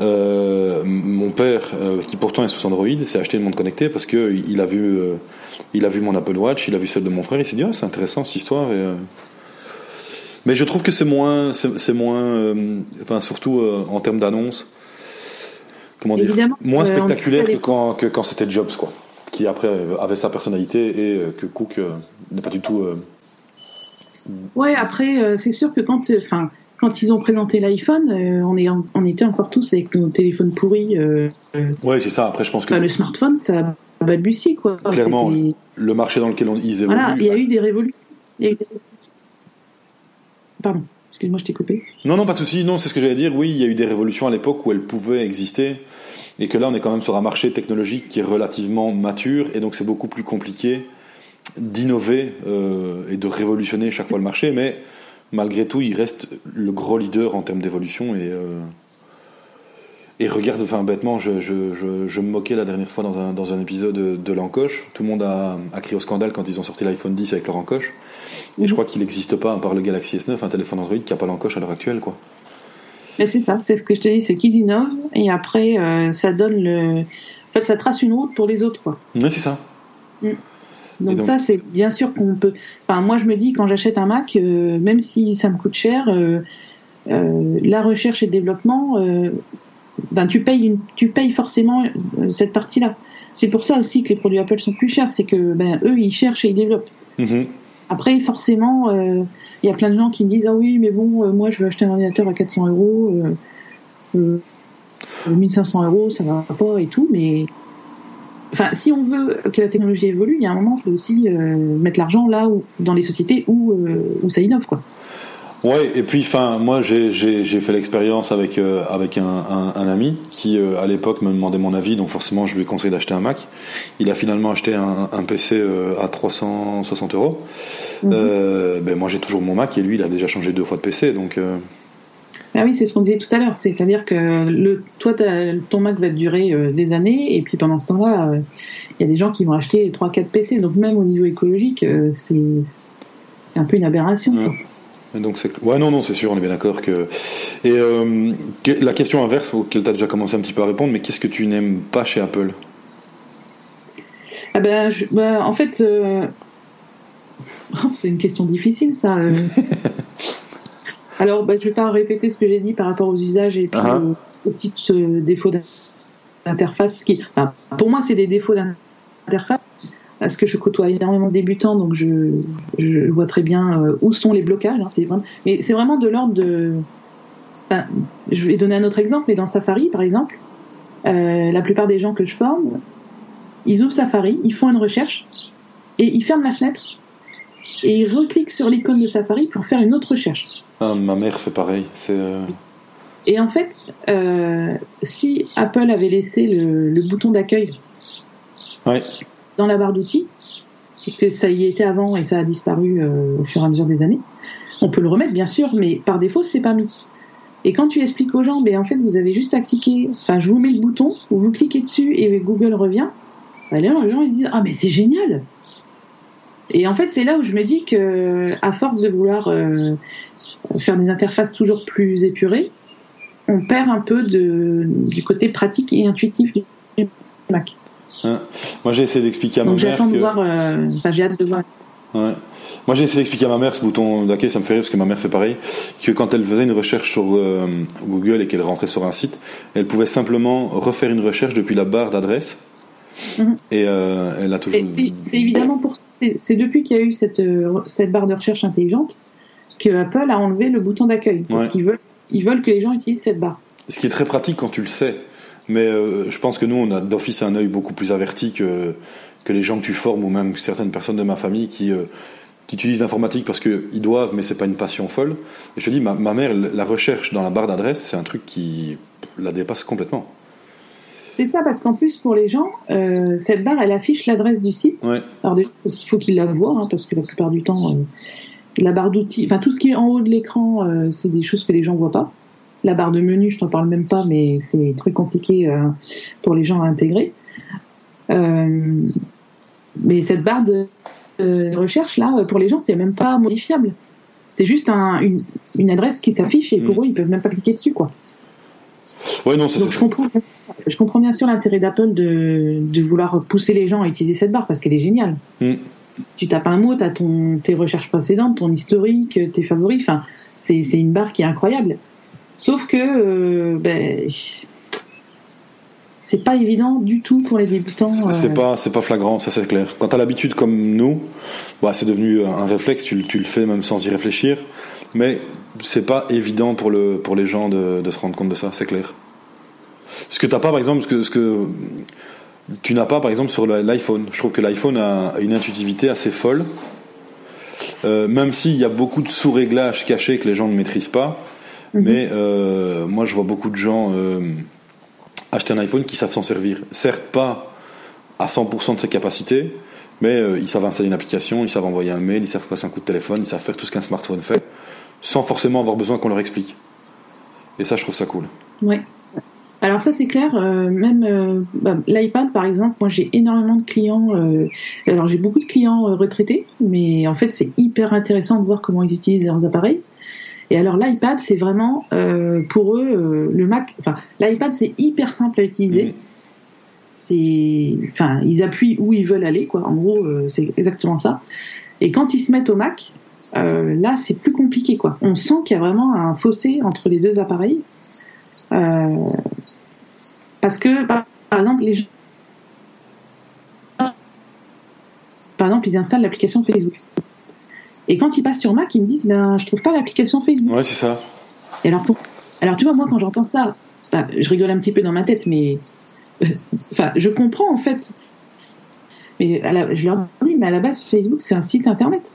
euh, mon père, euh, qui pourtant est sous Android, s'est acheté une montre connectée parce que il a vu, euh, il a vu mon Apple Watch, il a vu celle de mon frère, il s'est dit, ah, c'est intéressant cette histoire. Et, euh, Mais je trouve que c'est moins, c'est moins, euh, enfin surtout euh, en termes d'annonce, comment dire, Évidemment, moins euh, spectaculaire que quand, que quand c'était Jobs, quoi, qui après euh, avait sa personnalité et euh, que Cook n'est pas du tout. Ouais, après, c'est sûr que quand, enfin, quand ils ont présenté l'iPhone, on, est en- on était encore tous avec nos téléphones pourris. Ouais, c'est ça. Après, je pense que enfin, le smartphone, ça a balbutié, quoi. Clairement, le marché dans lequel on, ils évoluent. Voilà. Il y a eu des révolutions. Pardon, excuse-moi, je t'ai coupé. Non, non, pas de souci. Non, c'est ce que j'allais dire. Oui, il y a eu des révolutions à l'époque où elles pouvaient exister. Et que là, on est quand même sur un marché technologique qui est relativement mature. Et donc, c'est beaucoup plus compliqué d'innover euh, et de révolutionner chaque fois le marché. Mais malgré tout, il reste le gros leader en termes d'évolution. Et, euh, et regarde, enfin, bêtement, je, je, je, je me moquais la dernière fois dans un, dans un épisode de l'encoche. Tout le monde a, a crié au scandale quand ils ont sorti l'iPhone 10 avec leur encoche. Et je crois qu'il n'existe pas, à part le Galaxy S9, un téléphone Android qui n'a pas l'encoche à l'heure actuelle, quoi. Mais c'est ça, c'est ce que je te dis, c'est qu'ils innovent et après, euh, ça donne le. En fait, ça trace une route pour les autres, quoi. Oui, c'est ça. Donc, Et donc- ça, c'est bien sûr qu'on peut. Enfin, moi, je me dis quand j'achète un Mac, euh, même si ça me coûte cher, euh, euh, la recherche et le développement, ben tu payes une, tu payes forcément euh, cette partie-là. C'est pour ça aussi que les produits Apple sont plus chers, c'est que ben eux, ils cherchent et ils développent. Mhm. Après, forcément, euh, il y a plein de gens qui me disent ah oui, mais bon, euh, moi, je veux acheter un ordinateur à 400 euros. Euh, euh, 1500 euros, ça va pas et tout, mais enfin, si on veut que la technologie évolue, il y a un moment, il faut aussi mettre l'argent là où, dans les sociétés où, où ça innove, quoi. Ouais, et puis, enfin, moi, j'ai fait l'expérience avec euh, avec un, un, un ami qui, euh, à l'époque, me demandait mon avis, donc forcément, je lui ai conseillé d'acheter un Mac. Il a finalement acheté un, un PC euh, à 360 euros. Euh, ben moi, j'ai toujours mon Mac et lui, il a déjà changé deux fois de PC, donc. Ah oui, c'est ce qu'on disait tout à l'heure, c'est-à-dire que le, toi, ton Mac va durer des années, et puis pendant ce temps-là, il y a des gens qui vont acheter 3-4 PC, donc même au niveau écologique, c'est c'est un peu une aberration. Ouais. Donc c'est ouais non non c'est sûr on est bien d'accord que et euh, que- la question inverse auquel tu as déjà commencé un petit peu à répondre mais qu'est-ce que tu n'aimes pas chez Apple? Ah ben, je- ben, en fait, euh, c'est une question difficile, ça. euh. Alors, ben, je vais pas répéter ce que j'ai dit par rapport aux usages et puis Ah. aux, aux petits défauts d'interface. Qui, enfin, pour moi, c'est des défauts d'interface parce que je côtoie énormément de débutants, donc je, je vois très bien euh, où sont les blocages. hein, c'est vraiment, mais c'est vraiment de l'ordre de. enfin, je vais donner un autre exemple, mais dans Safari, par exemple, euh, la plupart des gens que je forme, ils ouvrent Safari, ils font une recherche et ils ferment la fenêtre et ils recliquent sur l'icône de Safari pour faire une autre recherche. Ah, ma mère fait pareil c'est euh, Et en fait, euh, si Apple avait laissé le, le bouton d'accueil Ouais. Dans la barre d'outils, puisque ça y était avant et ça a disparu euh, au fur et à mesure des années. On peut le remettre, bien sûr, mais par défaut, c'est pas mis. Et quand tu expliques aux gens, ben, en fait, vous avez juste à cliquer, enfin, je vous mets le bouton, vous cliquez dessus et Google revient, ben, les gens, se disent, ah, mais c'est génial! Et en fait, c'est là où je me dis que, à force de vouloir euh, faire des interfaces toujours plus épurées, on perd un peu du côté pratique et intuitif du Mac. Hein. Moi, j'ai essayé d'expliquer à ma Donc mère. j'attends de voir, euh, enfin, j'ai hâte de voir. Ouais. Moi, j'ai essayé d'expliquer à ma mère ce bouton d'accueil, ça me fait rire parce que ma mère fait pareil, que quand elle faisait une recherche sur euh, Google et qu'elle rentrait sur un site, elle pouvait simplement refaire une recherche depuis la barre d'adresse. Mhm. Et euh, elle a toujours. C'est évidemment pour c'est c'est depuis qu'il y a eu cette cette barre de recherche intelligente que Apple a enlevé le bouton d'accueil parce Ouais. qu'ils veulent ils veulent que les gens utilisent cette barre. Ce qui est très pratique quand tu le sais. Mais euh, je pense que nous, on a d'office un œil beaucoup plus averti que, que les gens que tu formes ou même certaines personnes de ma famille qui, euh, qui utilisent l'informatique parce qu'ils doivent, mais c'est pas une passion folle. Et je te dis, ma, ma mère, la recherche dans la barre d'adresse, c'est un truc qui la dépasse complètement. C'est ça parce qu'en plus pour les gens euh, cette barre elle affiche l'adresse du site. Ouais. Alors déjà il faut qu'ils la voient hein, parce que la plupart du temps la barre d'outils, enfin tout ce qui est en haut de l'écran c'est des choses que les gens voient pas. La barre de menu je t'en parle même pas mais c'est très compliqué euh, pour les gens à intégrer. Euh, mais cette barre de, de recherche là pour les gens c'est même pas modifiable. C'est juste un, une, une adresse qui s'affiche et pour Mm. eux ils peuvent même pas cliquer dessus quoi. Ouais, non, c'est Donc c'est- je comprends, je comprends bien sûr l'intérêt d'Apple de, de vouloir pousser les gens à utiliser cette barre parce qu'elle est géniale. Mm. Tu tapes un mot, tu as ton, tes recherches précédentes, ton historique, tes favoris, enfin, c'est une barre qui est incroyable. Sauf que euh, ben, c'est pas évident du tout pour les débutants. euh, C'est pas, c'est pas flagrant, ça c'est clair. Quand t'as l'habitude comme nous, bah, c'est devenu un réflexe, tu, le- fais même sans y réfléchir. Mais c'est pas évident pour, le, pour les gens de, de se rendre compte de ça, c'est clair. Ce que t'as pas, par exemple, ce que, tu n'as pas, par exemple, sur l'iPhone. Je trouve que l'iPhone a une intuitivité assez folle. Euh, même s'il y a beaucoup de sous-réglages cachés que les gens ne maîtrisent pas. Mais euh, moi, je vois beaucoup de gens euh, acheter un iPhone qui savent s'en servir. Certes, pas à 100% de ses capacités, mais euh, ils savent installer une application, ils savent envoyer un mail, ils savent passer un coup de téléphone, ils savent faire tout ce qu'un smartphone fait, sans forcément avoir besoin qu'on leur explique. Et ça, je trouve ça cool. Ouais. Alors ça c'est clair, euh, même euh, bah, l'iPad par exemple, moi j'ai énormément de clients, euh, alors j'ai beaucoup de clients euh, retraités, mais en fait c'est hyper intéressant de voir comment ils utilisent leurs appareils. Et alors l'iPad c'est vraiment euh, pour eux euh, le Mac, enfin l'iPad c'est hyper simple à utiliser. C'est, enfin ils appuient où ils veulent aller quoi. En gros euh, c'est exactement ça. Et quand ils se mettent au Mac, là c'est plus compliqué quoi. On sent qu'il y a vraiment un fossé entre les deux appareils. Parce que, par, par exemple, les gens, par exemple, ils installent l'application Facebook. Et quand ils passent sur Mac, ils me disent, ben, je trouve pas l'application Facebook. Ouais, c'est ça. Et alors, pour- alors, tu vois, moi, quand j'entends ça, je rigole un petit peu dans ma tête, mais, euh, enfin, je comprends, en fait. Mais à la- je leur dis, mais à la base, Facebook, c'est un site internet.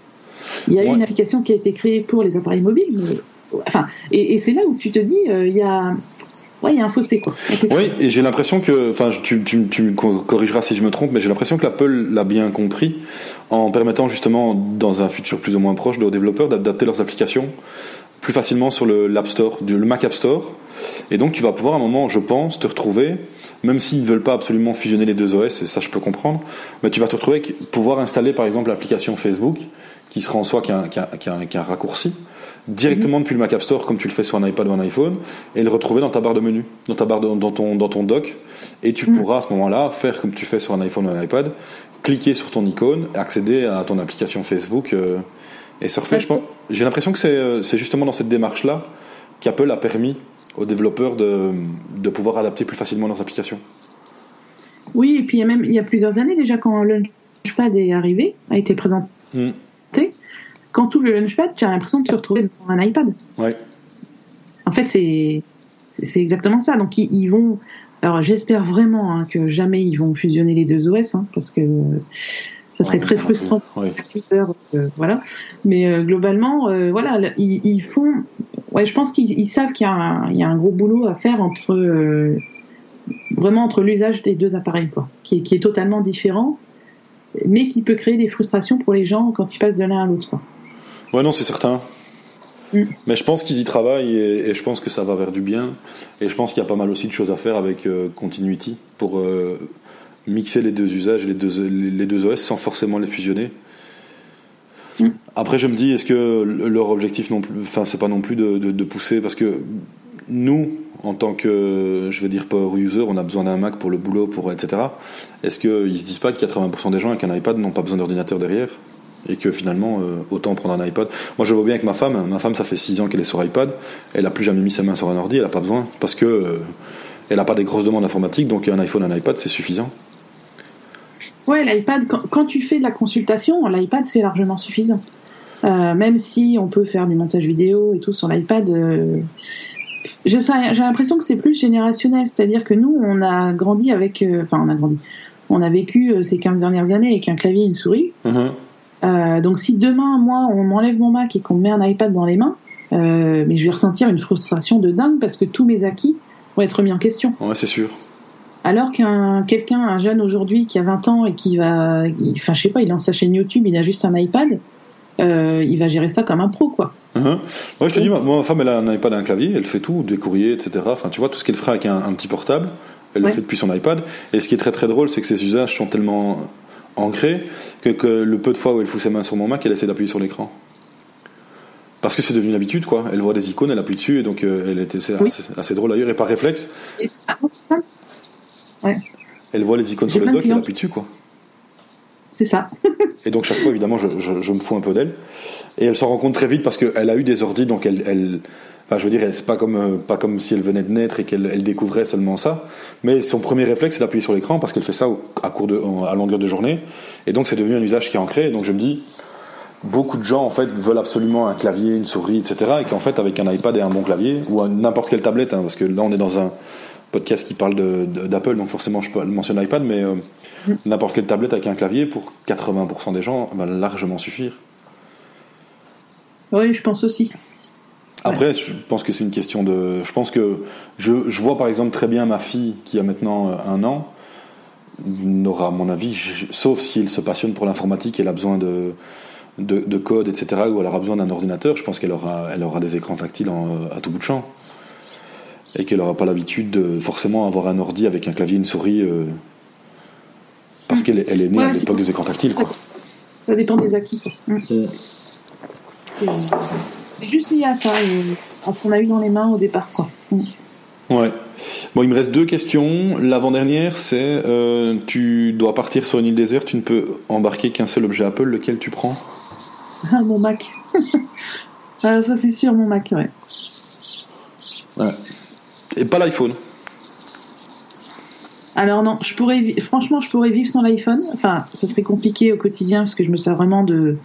Il y a eu Ouais. une application qui a été créée pour les appareils mobiles, mais, enfin, et, et c'est là où tu te dis, euh, il y a, ouais, il y a un fossé, quoi. Oui, et j'ai l'impression que, enfin, tu, tu, tu me co- corrigeras si je me trompe, mais j'ai l'impression que l'Apple l'a bien compris en permettant justement, dans un futur plus ou moins proche, aux développeurs d'adapter leurs applications plus facilement sur le, l'App Store, le Mac App Store. Et donc, tu vas pouvoir à un moment, je pense, te retrouver, même s'ils ne veulent pas absolument fusionner les deux OS, et ça je peux comprendre, mais tu vas te retrouver avec pouvoir installer par exemple l'application Facebook, qui sera en soi qu'un, qu'un, qu'un raccourci, directement depuis le Mac App Store, comme tu le fais sur un iPad ou un iPhone, et le retrouver dans ta barre de menu, dans ta barre de- dans ton dans ton dock, et tu pourras à ce moment-là faire comme tu fais sur un iPhone ou un iPad, cliquer sur ton icône, accéder à ton application Facebook euh, et surfer. Ouais, Je pense- J'ai l'impression que c'est euh, c'est justement dans cette démarche-là qu'Apple a permis aux développeurs de, de pouvoir adapter plus facilement leurs applications. Oui, et puis il y a même il y a plusieurs années déjà quand le Launchpad est arrivé, a été présenté, Mm. Quand tout le Launchpad, tu as l'impression de te retrouver devant un iPad. Ouais. En fait, c'est exactement ça. Donc ils, ils vont. Alors j'espère vraiment hein, que jamais ils vont fusionner les deux OS, hein, parce que ça serait Ouais, très frustrant. plus. Ouais. Euh, voilà. Mais euh, globalement, euh, voilà, ils, ils font. Ouais, je pense qu'ils ils savent qu'il y, a un- il y a un gros boulot à faire entre euh, vraiment entre l'usage des deux appareils, quoi, qui qui est totalement différent, mais qui peut créer des frustrations pour les gens quand ils passent de l'un à l'autre. Ouais, non, c'est certain. Mm. Mais je pense qu'ils y travaillent et, et je pense que ça va vers du bien. Et je pense qu'il y a pas mal aussi de choses à faire avec euh, Continuity pour euh, mixer les deux usages, les deux, les deux OS sans forcément les fusionner. Mm. Après, je me dis, est-ce que leur objectif non plus, enfin, c'est pas non plus de, de, de pousser parce que nous, en tant que, je vais dire power user, on a besoin d'un Mac pour le boulot, pour etc. Est-ce qu'ils se disent pas que 80% des gens avec un iPad n'ont pas besoin d'ordinateur derrière? Et que finalement euh, autant prendre un iPad. Moi je vois bien avec ma femme, ma femme ça fait 6 ans qu'elle est sur iPad, elle a plus jamais mis sa main sur un ordi, elle a pas besoin parce que euh, elle a pas des grosses demandes informatiques donc un iPhone, un iPad c'est suffisant. Ouais, l'iPad, quand, quand tu fais de la consultation, l'iPad c'est largement suffisant. Euh, même si on peut faire du montage vidéo et tout sur l'iPad, j'ai l'impression que c'est plus générationnel. C'est-à-dire que nous, on a grandi avec, enfin, on a grandi, on a vécu ces 15 dernières années avec un clavier et une souris. Mhm. Euh, donc si demain, moi, on m'enlève mon Mac et qu'on me met un iPad dans les mains, euh, mais je vais ressentir une frustration de dingue parce que tous mes acquis vont être mis en question. Ouais c'est sûr. Alors qu'un quelqu'un, un jeune aujourd'hui qui a 20 ans et qui va, il- enfin je sais pas, il lance sa chaîne YouTube, il a juste un iPad, euh, il va gérer ça comme un pro quoi. Mhm. Ouais, je te dis, moi, ma femme, elle a un iPad et un clavier, elle fait tout, des courriers, etc. Enfin, tu vois, tout ce qu'elle ferait avec un, un petit portable, elle le fait depuis son iPad. Et ce qui est très très drôle, c'est que ses usages sont tellement ancrés que, que le peu de fois où elle fout ses mains sur mon Mac, elle essaie d'appuyer sur l'écran. Parce que c'est devenu une habitude, quoi. Elle voit des icônes, elle appuie dessus, et donc euh, elle était Oui. assez, assez drôle d'ailleurs. Et par réflexe, Et ça, elle voit les icônes sur le dock, elle appuie dessus, quoi. c'est ça. Et donc chaque fois, évidemment, je, je, je me fous un peu d'elle. Et elle s'en rend compte très vite parce qu'elle a eu des ordis, donc elle, elle enfin, je veux dire, c'est pas comme euh, pas comme si elle venait de naître et qu'elle elle découvrait seulement ça. Mais son premier réflexe, c'est d'appuyer sur l'écran parce qu'elle fait ça au- à court de, à longueur de journée. Et donc c'est devenu un usage qui est ancré. Et donc je me dis, beaucoup de gens en fait veulent absolument un clavier, une souris, etc. Et qu'en fait, avec un iPad et un bon clavier ou n'importe quelle tablette, hein, parce que là on est dans un podcast qui parle d'Apple, donc forcément je peux mentionner l'iPad, mais euh, n'importe quelle tablette avec un clavier pour 80% des gens va largement suffire. Oui, je pense aussi. Après, je pense que c'est une question de. Je pense que je, je vois par exemple très bien ma fille qui a maintenant euh, un an n'aura, à mon avis, je- sauf si elle se passionne pour l'informatique, elle a besoin de, de, de code, etc., ou elle aura besoin d'un ordinateur, je pense qu'elle aura, elle aura des écrans tactiles en, euh, à tout bout de champ. Et qu'elle n'aura pas l'habitude de forcément avoir un ordi avec un clavier et une souris. euh, parce qu'elle est, elle est née Ouais, à l'époque des écrans tactiles, quoi. Ça dépend des acquis. quoi. Juste lié à ça, à ce qu'on a eu dans les mains au départ quoi. Mm. Ouais. Bon, il me reste deux questions. L'avant-dernière, c'est euh, tu dois partir sur une île déserte, tu ne peux embarquer qu'un seul objet Apple, lequel tu prends? Ah, mon Mac. Ah, ça c'est sûr, mon Mac, ouais. Ouais. Et pas l'iPhone. Alors non, je pourrais, franchement, je pourrais vivre sans l'iPhone. Enfin, ce serait compliqué au quotidien parce que je me sers vraiment de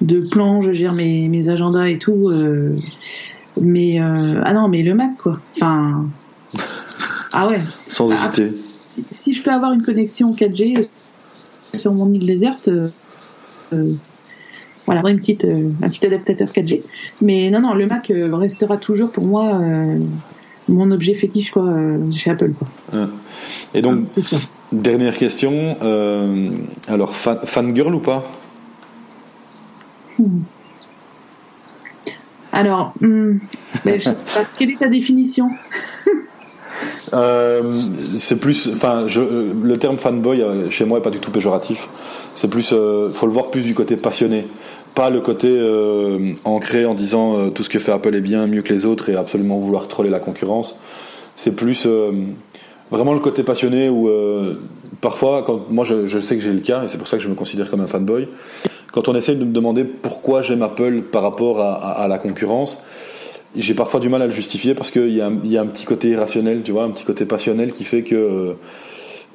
de plan, je gère mes, mes agendas et tout. euh, mais euh, ah non, mais le Mac quoi. Enfin, ah ouais. Sans Ah. hésiter. Si, si je peux avoir une connexion 4G sur mon île déserte, euh, euh, voilà, une petite, euh, un petit adaptateur 4G. Mais non, non, le Mac euh, restera toujours pour moi euh, mon objet fétiche quoi euh, chez Apple quoi. Ouais. Et donc, C'est sûr. dernière question. euh, alors, fan, fangirl ou pas? Alors, hmm, mais je sais pas, quelle est ta définition? Euh, c'est plus, enfin, le terme fanboy euh, chez moi est pas du tout péjoratif. C'est plus, euh, faut le voir plus du côté passionné, pas le côté ancré en disant tout ce que fait Apple est bien, mieux que les autres et absolument vouloir troller la concurrence. C'est plus vraiment le côté passionné où parfois, quand moi je, je sais que j'ai le cas et c'est pour ça que je me considère comme un fanboy. Quand on essaye de me demander pourquoi j'aime Apple par rapport à, la concurrence, j'ai parfois du mal à le justifier parce qu'il y, a un- a petit côté irrationnel, tu vois, un petit côté passionnel qui fait que euh,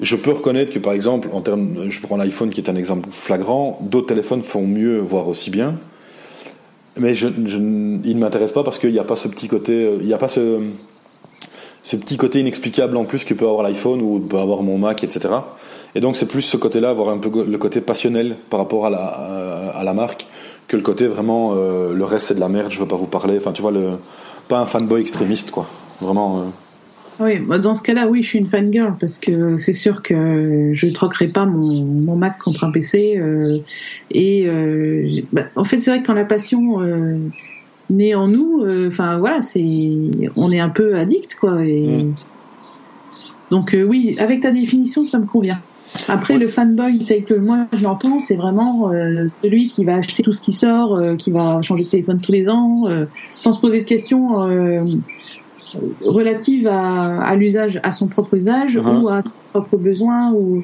je peux reconnaître que par exemple, en termes, je prends l'iPhone qui est un exemple flagrant, d'autres téléphones font mieux, voire aussi bien, mais je, je, il ne m'intéresse pas parce qu'il n'y a pas ce petit côté, il n'y a pas ce petit côté inexplicable en plus que peut avoir l'iPhone ou peut avoir mon Mac, etc. Et donc c'est plus ce côté-là, avoir un peu le côté passionnel par rapport à la, à, à la marque, que le côté vraiment euh, le reste c'est de la merde, je veux pas vous parler. Enfin tu vois le pas un fanboy extrémiste quoi. Vraiment. euh, Oui, bah, dans ce cas-là, oui, je suis une fangirl parce que c'est sûr que je troquerai pas mon, mon Mac contre un PC. euh, et euh, bah, en fait, c'est vrai que quand la passion euh, naît en nous, euh, enfin voilà, c'est on est un peu addict, quoi. Et Mm. donc euh, oui, avec ta définition, ça me convient. Après, le fanboy tel que moi je l'entends, c'est vraiment euh, celui qui va acheter tout ce qui sort, euh, qui va changer de téléphone tous les ans, euh, sans se poser de questions. euh, relative à, à l'usage, à son propre usage Mhm. ou à ses propres besoins. Ou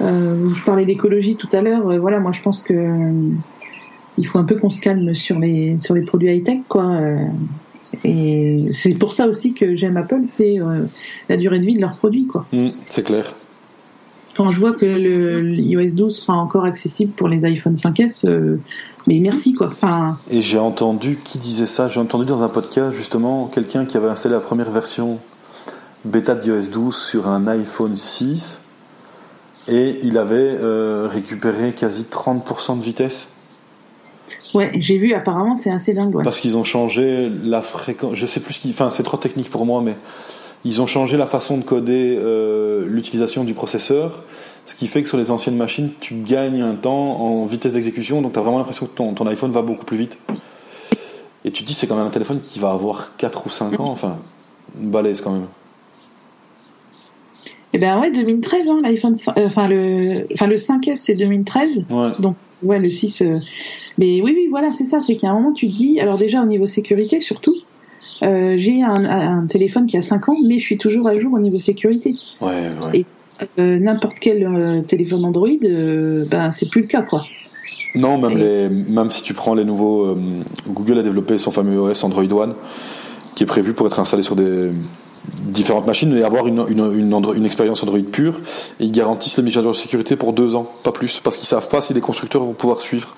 je parlais d'écologie tout à l'heure. voilà, moi je pense que il faut un peu qu'on se calme sur les sur les produits high tech, quoi. et c'est pour ça aussi que j'aime Apple, c'est la durée de vie de leurs produits, quoi. Hmm, c'est clair. Quand je vois que le l'iOS 12 sera encore accessible pour les iPhone 5S, euh, mais merci, quoi. Enfin, Et j'ai entendu, qui disait ça? J'ai entendu dans un podcast justement quelqu'un qui avait installé la première version bêta d'iOS 12 sur un iPhone 6 et il avait euh, récupéré quasi 30% de vitesse ouais, j'ai vu. Apparemment, c'est assez dingue. Ouais. parce qu'ils ont changé la fréquence. Je sais plus ce qui. Enfin, c'est trop technique pour moi, mais ils ont changé la façon de coder euh, l'utilisation du processeur. Ce qui fait que sur les anciennes machines, tu gagnes un temps en vitesse d'exécution, donc tu as vraiment l'impression que ton, ton iPhone va beaucoup plus vite. Et tu te dis, c'est quand même un téléphone qui va avoir 4 ou 5 ans, enfin, une balèze quand même. Eh ben ouais, 2013, hein, l'iPhone, euh, enfin le, enfin le 5S c'est 2013. Ouais. Donc ouais, le 6. euh, Mais oui, oui, voilà, c'est ça. C'est qu'à un moment tu te dis, alors déjà au niveau sécurité surtout, euh, j'ai un, un téléphone qui a 5 ans, mais je suis toujours à jour au niveau sécurité. Ouais, ouais. Et euh, n'importe quel euh, téléphone Android, ben c'est plus le cas quoi. Non, même, Et- les, même si tu prends les nouveaux. Google a développé son fameux OS Android One, qui est prévu pour être installé sur des différentes machines et avoir une, une, une, expérience Android pure. Et ils garantissent les mises à jour de sécurité pour deux ans, pas plus, parce qu'ils savent pas si les constructeurs vont pouvoir suivre.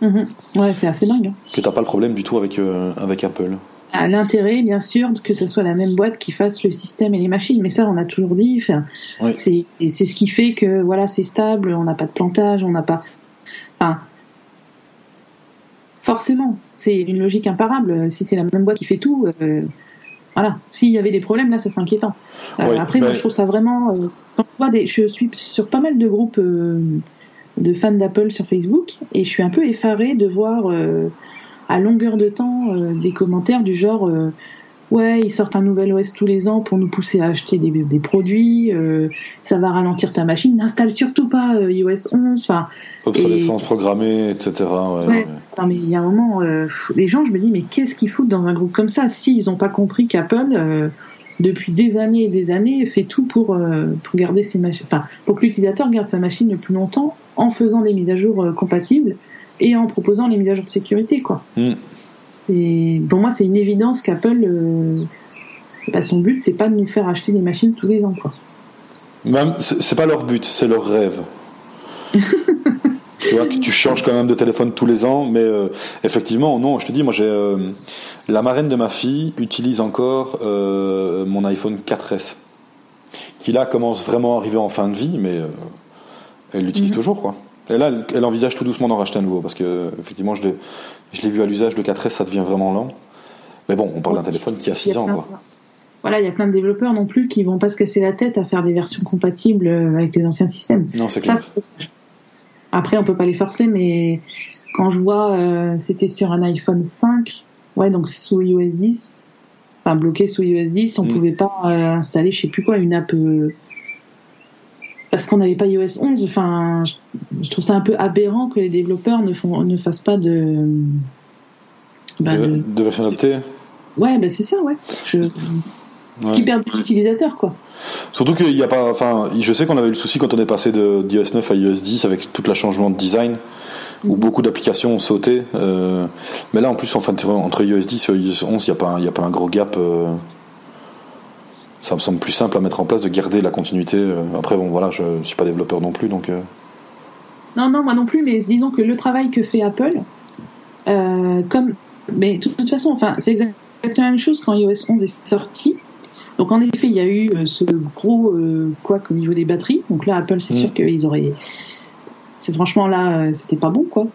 Mhm. Ouais, c'est assez dingue. hein. Que t'as pas le problème du tout avec, euh, avec Apple. À L'intérêt, bien sûr, que ce soit la même boîte qui fasse le système et les machines, mais ça, on a toujours dit. Enfin, c'est c'est ce qui fait que voilà, c'est stable, on n'a pas de plantage, on n'a pas. Enfin, forcément, c'est une logique imparable. Si c'est la même boîte qui fait tout, euh, voilà. S'il y avait des problèmes, là, ça serait inquiétant. Euh, après, moi, je trouve ça vraiment. euh, quand je, vois des, je suis sur pas mal de groupes de fans d'Apple sur Facebook, et je suis un peu effarée de voir. À longueur de temps euh, des commentaires du genre euh, ouais ils sortent un nouvel OS tous les ans pour nous pousser à acheter des, des produits euh, ça va ralentir ta machine n'installe surtout pas iOS 11 enfin Obsolescence programmée, etc. Ouais, ouais, ouais. non, mais il y a un moment les gens je me dis mais qu'est-ce qu'ils foutent dans un groupe comme ça si ils n'ont pas compris qu'Apple depuis des années et des années fait tout pour euh, pour garder ses machines enfin pour que l'utilisateur garde sa machine le plus longtemps en faisant des mises à jour euh, compatibles et en proposant les mises à jour de sécurité quoi c'est pour moi c'est une évidence qu'Apple euh, bah, son but c'est pas de nous faire acheter des machines tous les ans quoi. Même, c'est pas leur but, c'est leur rêve. tu vois que tu changes quand même de téléphone tous les ans, mais euh, effectivement, non, je te dis, moi j'ai euh, la marraine de ma fille utilise encore euh, mon iPhone 4S, qui là commence vraiment à arriver en fin de vie, mais elle l'utilise Mhm. toujours, quoi. Et là, elle, elle envisage tout doucement d'en racheter un nouveau, parce que effectivement, je l'ai, vu à l'usage, le 4S, ça devient vraiment lent. Mais bon, on parle d'un téléphone qui a Il y 6 ans, quoi. Voilà, il y a plein de développeurs non plus qui vont pas se casser la tête à faire des versions compatibles euh, avec les anciens systèmes. Non, c'est Ça, clair. c'est- Après, on peut pas les forcer, mais quand je vois, euh, c'était sur un iPhone 5, ouais, donc sous iOS 10, enfin bloqué sous iOS 10, on Mm. pouvait pas euh, installer, je sais plus quoi, une app euh, parce qu'on n'avait pas iOS 11. Enfin, je, trouve ça un peu aberrant que les développeurs ne font, ne fassent pas de, bah, de, de- de version adaptée ouais, bah c'est ça, ouais. Je, Ce qui perd des utilisateurs, quoi. Surtout qu'il n'y a pas, enfin, je sais qu'on avait eu le souci quand on est passé de d'iOS 9 à iOS 10 avec tout le changement de design, où beaucoup d'applications ont sauté. euh, mais là, en plus, enfin, entre iOS 10 et iOS 11, il n'y a pas, un- y a pas un gros gap. euh, ça me semble plus simple à mettre en place de garder la continuité. euh. Après, bon, voilà, je suis pas développeur non plus, donc. euh, Non, non, moi non plus, mais disons que le travail que fait Apple, euh, comme, mais de toute façon, enfin, c'est exactement la même chose quand iOS 11 est sorti. Donc en effet, il y a eu ce gros euh, quoi au niveau des batteries. Donc là, Apple, c'est Mm. sûr qu'ils auraient. C'est franchement là, c'était pas bon, quoi.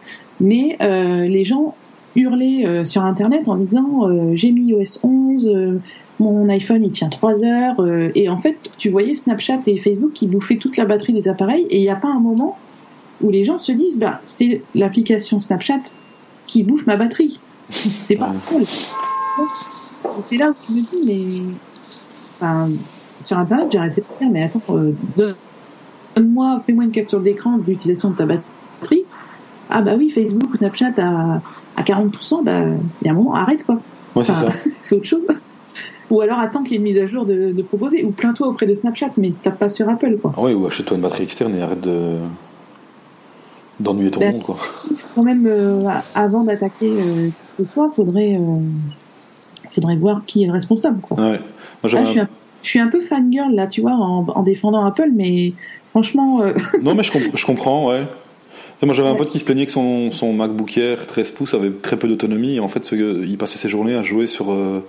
Mais euh, les gens hurlaient sur Internet en disant j'ai mis iOS 11, euh, mon iPhone il tient 3 heures. euh, et en fait, tu voyais Snapchat et Facebook qui bouffaient toute la batterie des appareils. Et il n'y a pas un moment où les gens se disent, bah, c'est l'application Snapchat qui bouffe ma batterie. c'est pas cool. C'est là où tu me dis, mais enfin, sur Internet, j'ai arrêté de dire, mais attends, euh, donne-moi, fais-moi une capture d'écran de l'utilisation de ta batterie. Ah bah oui, Facebook ou Snapchat à, à 40%, bah, il y a un moment, arrête quoi. Ouais, c'est Enfin, ça. c'est autre chose. Ou alors attends qu'il y ait une mise à jour de, de proposer, ou plains-toi auprès de Snapchat, mais tape pas sur Apple quoi. Ah ouais, ou achète-toi une batterie externe et arrête de d'ennuyer ton Ben, monde, quoi. Quand même, euh, avant d'attaquer euh, ce soir, faudrait, euh, faudrait voir qui est le responsable quoi. Ouais. Moi, Là, j'avais je, suis un- un, je suis un peu fangirl là, tu vois, en, en défendant Apple, mais franchement, euh, Non, mais je, comp- je comprends, ouais. Moi, j'avais un pote qui se plaignait que son, son MacBook Air 13 pouces avait très peu d'autonomie. Et en fait, il passait ses journées à jouer sur euh,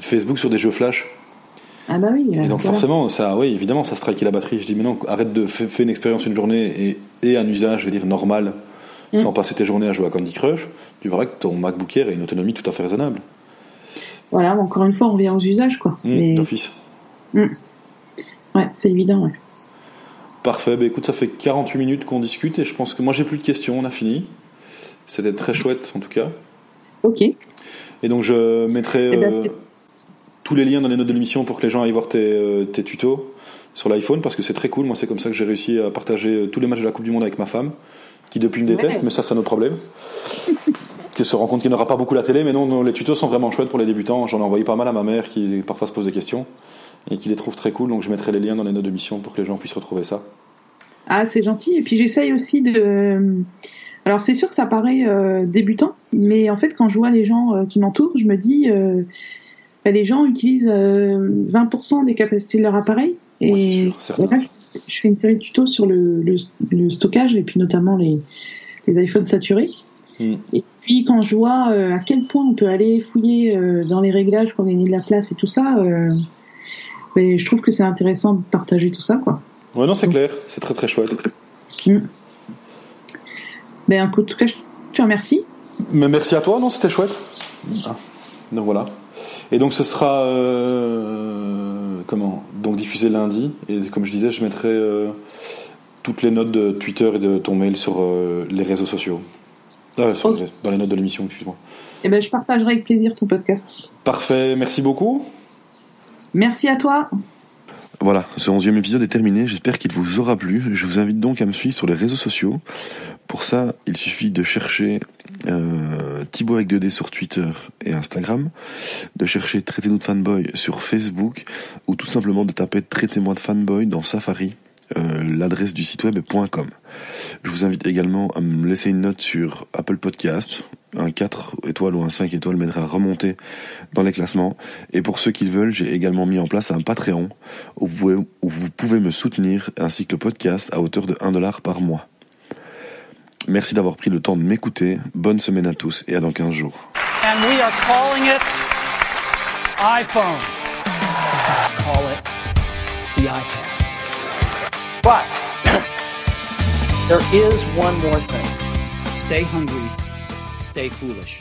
Facebook sur des jeux flash. ah bah oui. Et donc, forcément, ça, oui, évidemment, ça strike la batterie. Je dis, mais non, arrête de faire une expérience une journée et, et un usage, je vais dire, normal, Mm. sans passer tes journées à jouer à Candy Crush. Tu verras que ton MacBook Air a une autonomie tout à fait raisonnable. Voilà, encore une fois, on revient aux usages quoi. Mm, Mais- D'office. ouais, c'est évident. Ouais. Parfait, bah écoute, ça fait 48 minutes qu'on discute et je pense que moi j'ai plus de questions, on a fini. C'était très chouette en tout cas. Ok. Et donc je mettrai Eh ben, euh, tous les liens dans les notes de l'émission pour que les gens aillent voir tes, euh, tes tutos sur l'iPhone parce que c'est très cool. Moi c'est comme ça que j'ai réussi à partager euh, tous les matchs de la Coupe du Monde avec ma femme qui depuis me déteste, Ouais. mais ça c'est notre problème. qui se rend compte qu'il n'aura pas beaucoup la télé, mais non, non, les tutos sont vraiment chouettes pour les débutants. J'en ai envoyé pas mal à ma mère qui parfois se pose des questions et qui les trouve très cool. Donc je mettrai les liens dans les notes de l'émission pour que les gens puissent retrouver ça. Ah, c'est gentil. Et puis j'essaye aussi de. Alors c'est sûr que ça paraît euh, débutant, mais en fait quand je vois les gens euh, qui m'entourent, je me dis, euh, bah, les gens utilisent euh, 20% des capacités de leur appareil. Ouais, Et sûr, voilà, je je fais une série de tutos sur le, le, le stockage et puis notamment les, les iPhones saturés. Mm. Et puis quand je vois à quel point on peut aller fouiller dans les réglages pour gagner de la place et tout ça, ben, je trouve que c'est intéressant de partager tout ça, quoi. Ouais, non, c'est clair, c'est très très chouette. Ben, en tout cas, je te remercie. Mais merci à toi, non, c'était chouette. Ah, donc voilà. Et donc ce sera euh, comment? Donc diffusé lundi. Et comme je disais, je mettrai euh, toutes les notes de Twitter et de ton mail sur euh, les réseaux sociaux. Ah, sur les- dans les notes de l'émission, excuse-moi. Eh ben, je partagerai avec plaisir ton podcast. Parfait, merci beaucoup. Merci à toi. Voilà, ce onzième épisode est terminé, j'espère qu'il vous aura plu. Je vous invite donc à me suivre sur les réseaux sociaux. Pour ça, il suffit de chercher euh, Thibaut avec 2D sur Twitter et Instagram, de chercher Traitez-nous de fanboy sur Facebook, ou tout simplement de taper Traitez-moi de fanboy dans Safari. Euh, L'adresse du site web est .com. Je vous invite également à me laisser une note sur Apple Podcast. Un 4 étoiles ou un 5 étoiles m'aidera à remonter dans les classements. Et pour ceux qui le veulent, j'ai également mis en place un Patreon où vous, pouvez, me soutenir ainsi que le podcast à hauteur de 1 dollar par mois. Merci d'avoir pris le temps de m'écouter. Bonne semaine à tous et à dans 15 jours. And we are calling it iPhone. Call it the iPad. But there is one more thing. Stay hungry, stay foolish.